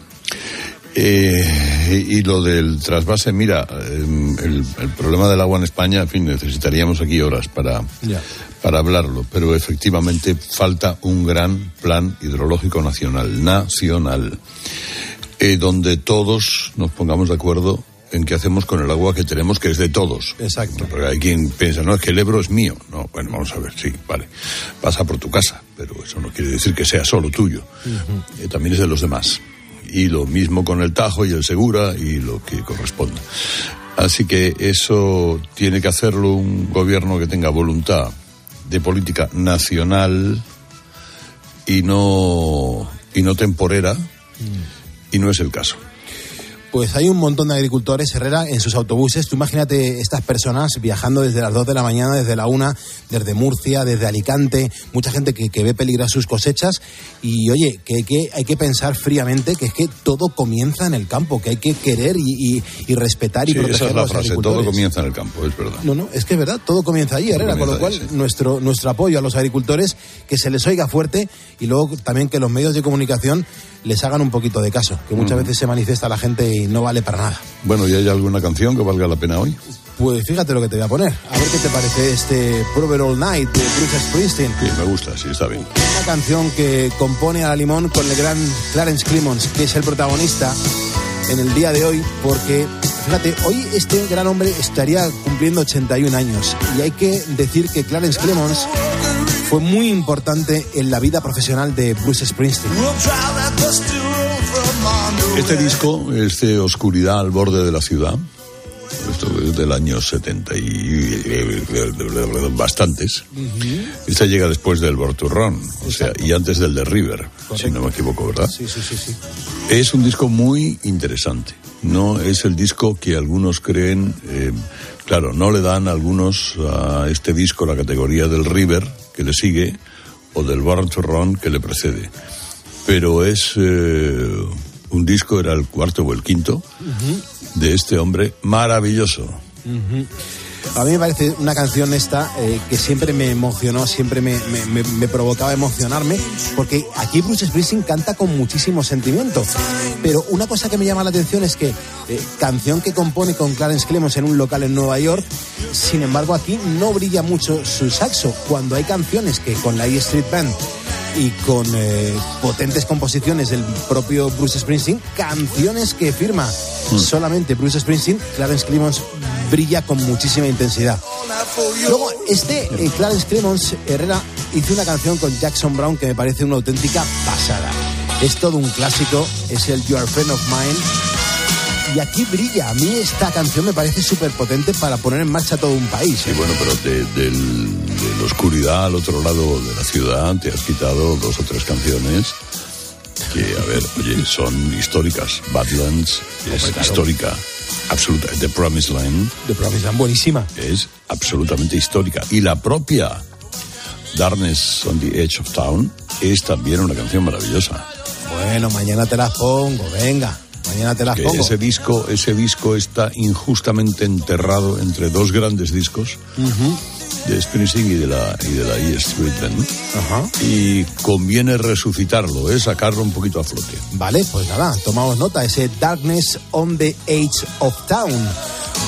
Eh, y lo del trasvase, mira, eh, el, el problema del agua en España, en fin, necesitaríamos aquí horas para, para hablarlo, pero efectivamente falta un gran plan hidrológico nacional, nacional, eh, donde todos nos pongamos de acuerdo en qué hacemos con el agua que tenemos, que es de todos. Exacto. Porque hay quien piensa, no, es que el Ebro es mío. No, bueno, vamos a ver, sí, vale. Pasa por tu casa, pero eso no quiere decir que sea solo tuyo. Eh, también es de los demás. Y lo mismo con el Tajo y el Segura y lo que corresponda. Así que eso tiene que hacerlo un gobierno que tenga voluntad de política nacional y no, y no temporera, y no es el caso. Pues hay un montón de agricultores, Herrera, en sus autobuses. Tú imagínate estas personas viajando desde las 2 de la mañana, desde la 1, desde Murcia, desde Alicante, mucha gente que, que ve peligrar sus cosechas. Y oye, que, que hay que pensar fríamente que es que todo comienza en el campo, que hay que querer y, y- y respetar y Sí, proteger esa es a la los frase, agricultores. todo comienza en el campo, es verdad. No, no, es que es verdad, todo comienza allí, Herrera, con lo cual nuestro, nuestro apoyo a los agricultores, que se les oiga fuerte y luego también que los medios de comunicación les hagan un poquito de caso, que muchas veces se manifiesta la gente y no vale para nada. Bueno, ¿y hay alguna canción que valga la pena hoy? Pues fíjate lo que te voy a poner. A ver qué te parece este Prover All Night de Bruce Springsteen. Sí, me gusta, sí, está bien. Una canción que compone a la limón con el gran Clarence Clemons, que es el protagonista en el día de hoy, porque fíjate, hoy este gran hombre estaría cumpliendo 81 años y hay que decir que Clarence Clemons fue muy importante en la vida profesional de Bruce Springsteen. Este disco es de Oscuridad al borde de la ciudad. Esto es del año 70 y bastantes. Este llega después del Borturrón, o sea, y antes del de River, si no me equivoco, ¿verdad? Sí, sí, sí, sí. Es un disco muy interesante. No es el disco que algunos creen, eh, claro, no le dan algunos a este disco la categoría del River que le sigue o del Born to Run que le precede. Pero es eh, un disco, era el cuarto o el quinto, de este hombre maravilloso. A mí me parece una canción esta eh, que siempre me emocionó, siempre me, me- me- me provocaba emocionarme, porque aquí Bruce Springsteen canta con muchísimo sentimiento. Pero una cosa que me llama la atención es que eh, canción que compone con Clarence Clemons en un local en Nueva York, sin embargo aquí no brilla mucho su saxo, cuando hay canciones que con la E Street Band y con eh, potentes composiciones del propio Bruce Springsteen, canciones que firma solamente Bruce Springsteen, Clarence Clemons brilla con muchísima intensidad. Luego, este eh, Clarence Clemons Herrera hizo una canción con Jackson Brown que me parece una auténtica pasada. Es todo un clásico, es el You Are Friend of Mine. Y aquí brilla. A mí esta canción me parece súper potente para poner en marcha todo un país. Sí, bueno, pero de, del- de la oscuridad al otro lado de la ciudad te has quitado dos o tres canciones que, a ver, oye, son históricas. Badlands es claro. histórica, absoluta. The Promised Land The Promised Land, buenísima. es absolutamente histórica. Y la propia Darkness on the Edge of Town es también una canción maravillosa. Bueno, mañana te las pongo, venga. Mañana te las Que pongo. ese disco, ese disco está injustamente enterrado entre dos grandes discos Ujú. De Springsteen y de la y de la E Street Band. Y conviene resucitarlo, es sacarlo un poquito a flote. Vale, pues nada, tomamos nota. Ese Darkness on the Edge of Town.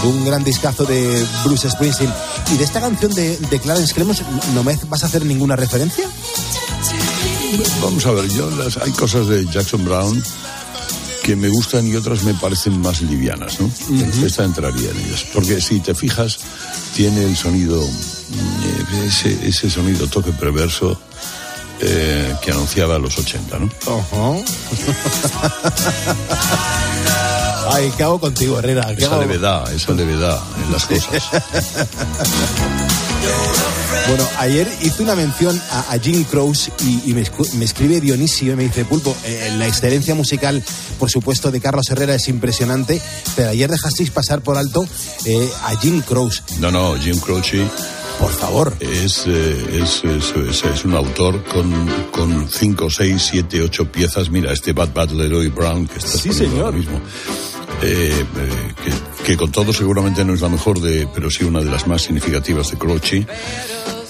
Un gran discazo de Bruce Springsteen. ¿Y de esta canción de, de Clarence Clemons no me vas a hacer ninguna referencia? Vamos a ver, yo las, hay cosas de Jackson Brown que me gustan y otras me parecen más livianas, ¿no? Esta entraría en ellas. Porque si te fijas, tiene el sonido, mm, ese, ese sonido toque perverso eh, que anunciaba los 80, ¿no? Ay, ¿qué hago contigo, Herrera? ¿Qué Esa hago? levedad, esa levedad en las cosas. Bueno, ayer hice una mención a, a Jim Croce y, y me, escribe Dionisio y me dice, Pulpo, eh, la excelencia musical, por supuesto, de Carlos Herrera es impresionante, pero ayer dejasteis pasar por alto eh, a Jim Croce. No, no, Jim Croce. Por favor. Es, eh, es, es, es- es un autor con, con cinco, seis, siete, ocho piezas. Mira, este Bad Bad Leroy Brown que estás Sí, señor. ahora mismo. Eh, eh, que, que con todo seguramente no es la mejor de, pero sí una de las más significativas de Croce.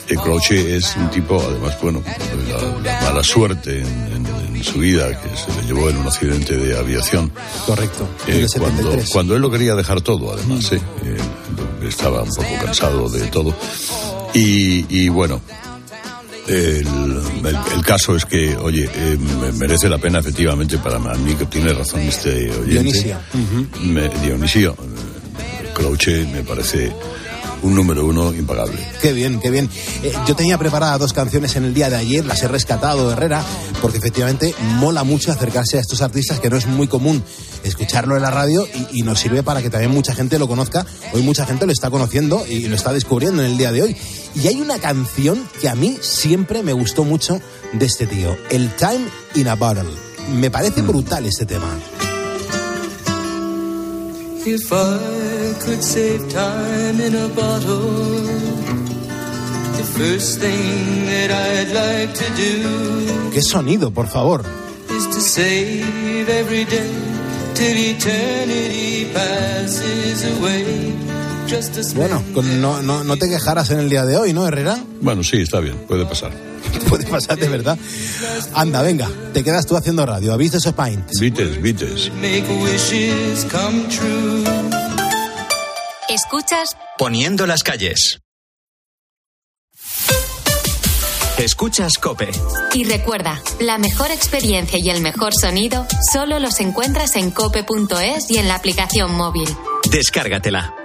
Eh, Croce es un tipo, además, bueno, la, la mala suerte en, en- en su vida, que se le llevó en un accidente de aviación. Correcto. Eh, cuando, 73. cuando él lo quería dejar todo, además, ¿eh? Eh, estaba un poco cansado de todo. Y, y bueno, el, el- el caso es que, oye, eh, me- merece la pena efectivamente para mí que tiene razón este oyente. Dionisio. Me- Dionisio. eh, Crouche me parece un número uno impagable. Qué bien, qué bien. Eh, yo tenía preparadas dos canciones en el día de ayer, las he rescatado, Herrera, porque efectivamente mola mucho acercarse a estos artistas que no es muy común escucharlo en la radio y, y nos sirve para que también mucha gente lo conozca. Hoy mucha gente lo está conociendo y lo está descubriendo en el día de hoy. Y hay una canción que a mí siempre me gustó mucho de este tío, el Time in a Bottle. Me parece brutal este tema. If I could save time in a bottle, the first thing that I'd like to do Qué sonido, por favor. is to save every day till eternity passes away. Just as Bueno, con- no, no, no te quejaras en el día de hoy, ¿no, Herrera? Bueno, sí, está bien, puede pasar. Puede pasar de verdad. Anda, venga, te quedas tú haciendo radio. Beatles. make wishes come true. Escuchas Poniendo las calles. Escuchas Cope. Y recuerda, la mejor experiencia y el mejor sonido solo los encuentras en cope.es y en la aplicación móvil. Descárgatela.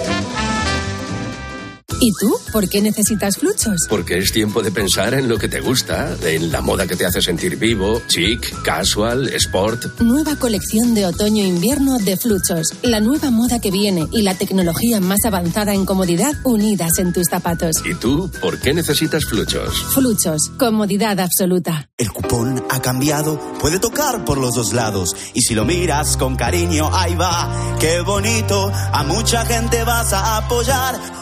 ¿Y tú? ¿Por qué necesitas fluchos? Porque es tiempo de pensar en lo que te gusta, en la moda que te hace sentir vivo, chic, casual, sport. Nueva colección de otoño-invierno de Fluchos. La nueva moda que viene y la tecnología más avanzada en comodidad unidas en tus zapatos. ¿Y tú? ¿Por qué necesitas fluchos? Fluchos. Comodidad absoluta. El cupón ha cambiado, puede tocar por los dos lados. Y si lo miras con cariño, ahí va, qué bonito. A mucha gente vas a apoyar.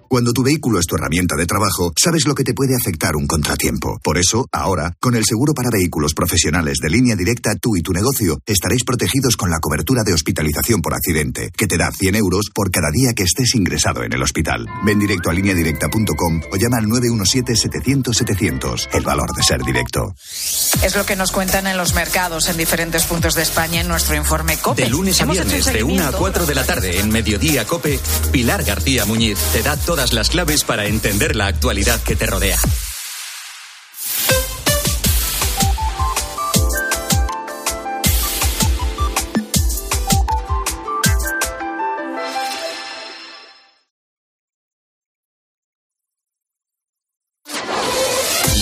Cuando tu vehículo es tu herramienta de trabajo, sabes lo que te puede afectar un contratiempo. Por eso, ahora, con el seguro para vehículos profesionales de línea directa, tú y tu negocio estaréis protegidos con la cobertura de hospitalización por accidente, que te da 100 euros por cada día que estés ingresado en el hospital. Ven directo a lineadirecta.com o llama al 917-700-700. El valor de ser directo. Es lo que nos cuentan en los mercados en diferentes puntos de España en nuestro informe COPE. De lunes a viernes, de 1 a seguimiento 4 de la tarde, en Mediodía Cope, Pilar García Muñiz te da las claves para entender la actualidad que te rodea.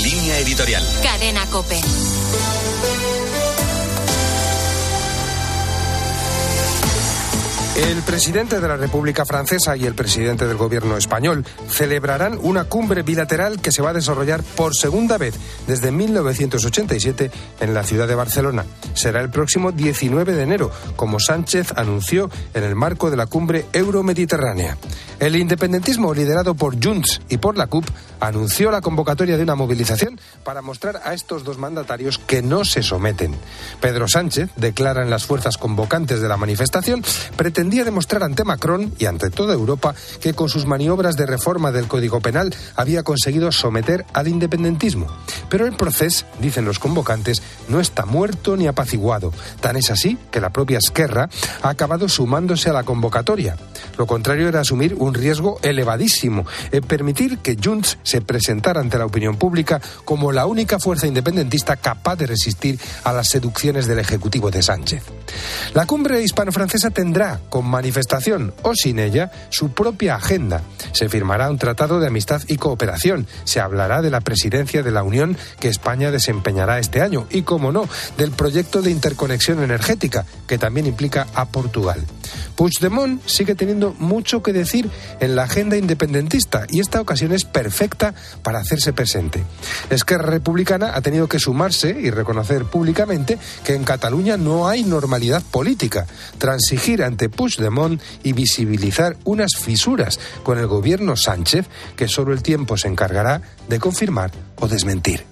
Línea editorial. Cadena Cope. El presidente de la República Francesa y el presidente del gobierno español celebrarán una cumbre bilateral que se va a desarrollar por segunda vez desde 1987 en la ciudad de Barcelona. Será el próximo 19 de enero, como Sánchez anunció en el marco de la cumbre euromediterránea. El independentismo liderado por Junts y por la CUP anunció la convocatoria de una movilización para mostrar a estos dos mandatarios que no se someten. Pedro Sánchez, declaran las fuerzas convocantes de la manifestación, pretendía demostrar ante Macron y ante toda Europa que con sus maniobras de reforma del Código Penal había conseguido someter al independentismo. Pero el proceso, dicen los convocantes, no está muerto ni apaciguado. Tan es así que la propia Esquerra ha acabado sumándose a la convocatoria. Lo contrario era asumir un riesgo elevadísimo, en permitir que Junts se presentara ante la opinión pública como la única fuerza independentista capaz de resistir a las seducciones del Ejecutivo de Sánchez. La cumbre hispano-francesa tendrá, con manifestación o sin ella, su propia agenda. Se firmará un tratado de amistad y cooperación. Se hablará de la presidencia de la Unión que España desempeñará este año y, como no, del proyecto de interconexión energética, que también implica a Portugal. Puigdemont sigue teniendo mucho que decir en la agenda independentista y esta ocasión es perfecta para hacerse presente. Esquerra Republicana ha tenido que sumarse y reconocer públicamente que en Cataluña no hay normalidad política, transigir ante Puigdemont y visibilizar unas fisuras con el gobierno Sánchez que solo el tiempo se encargará de confirmar o desmentir.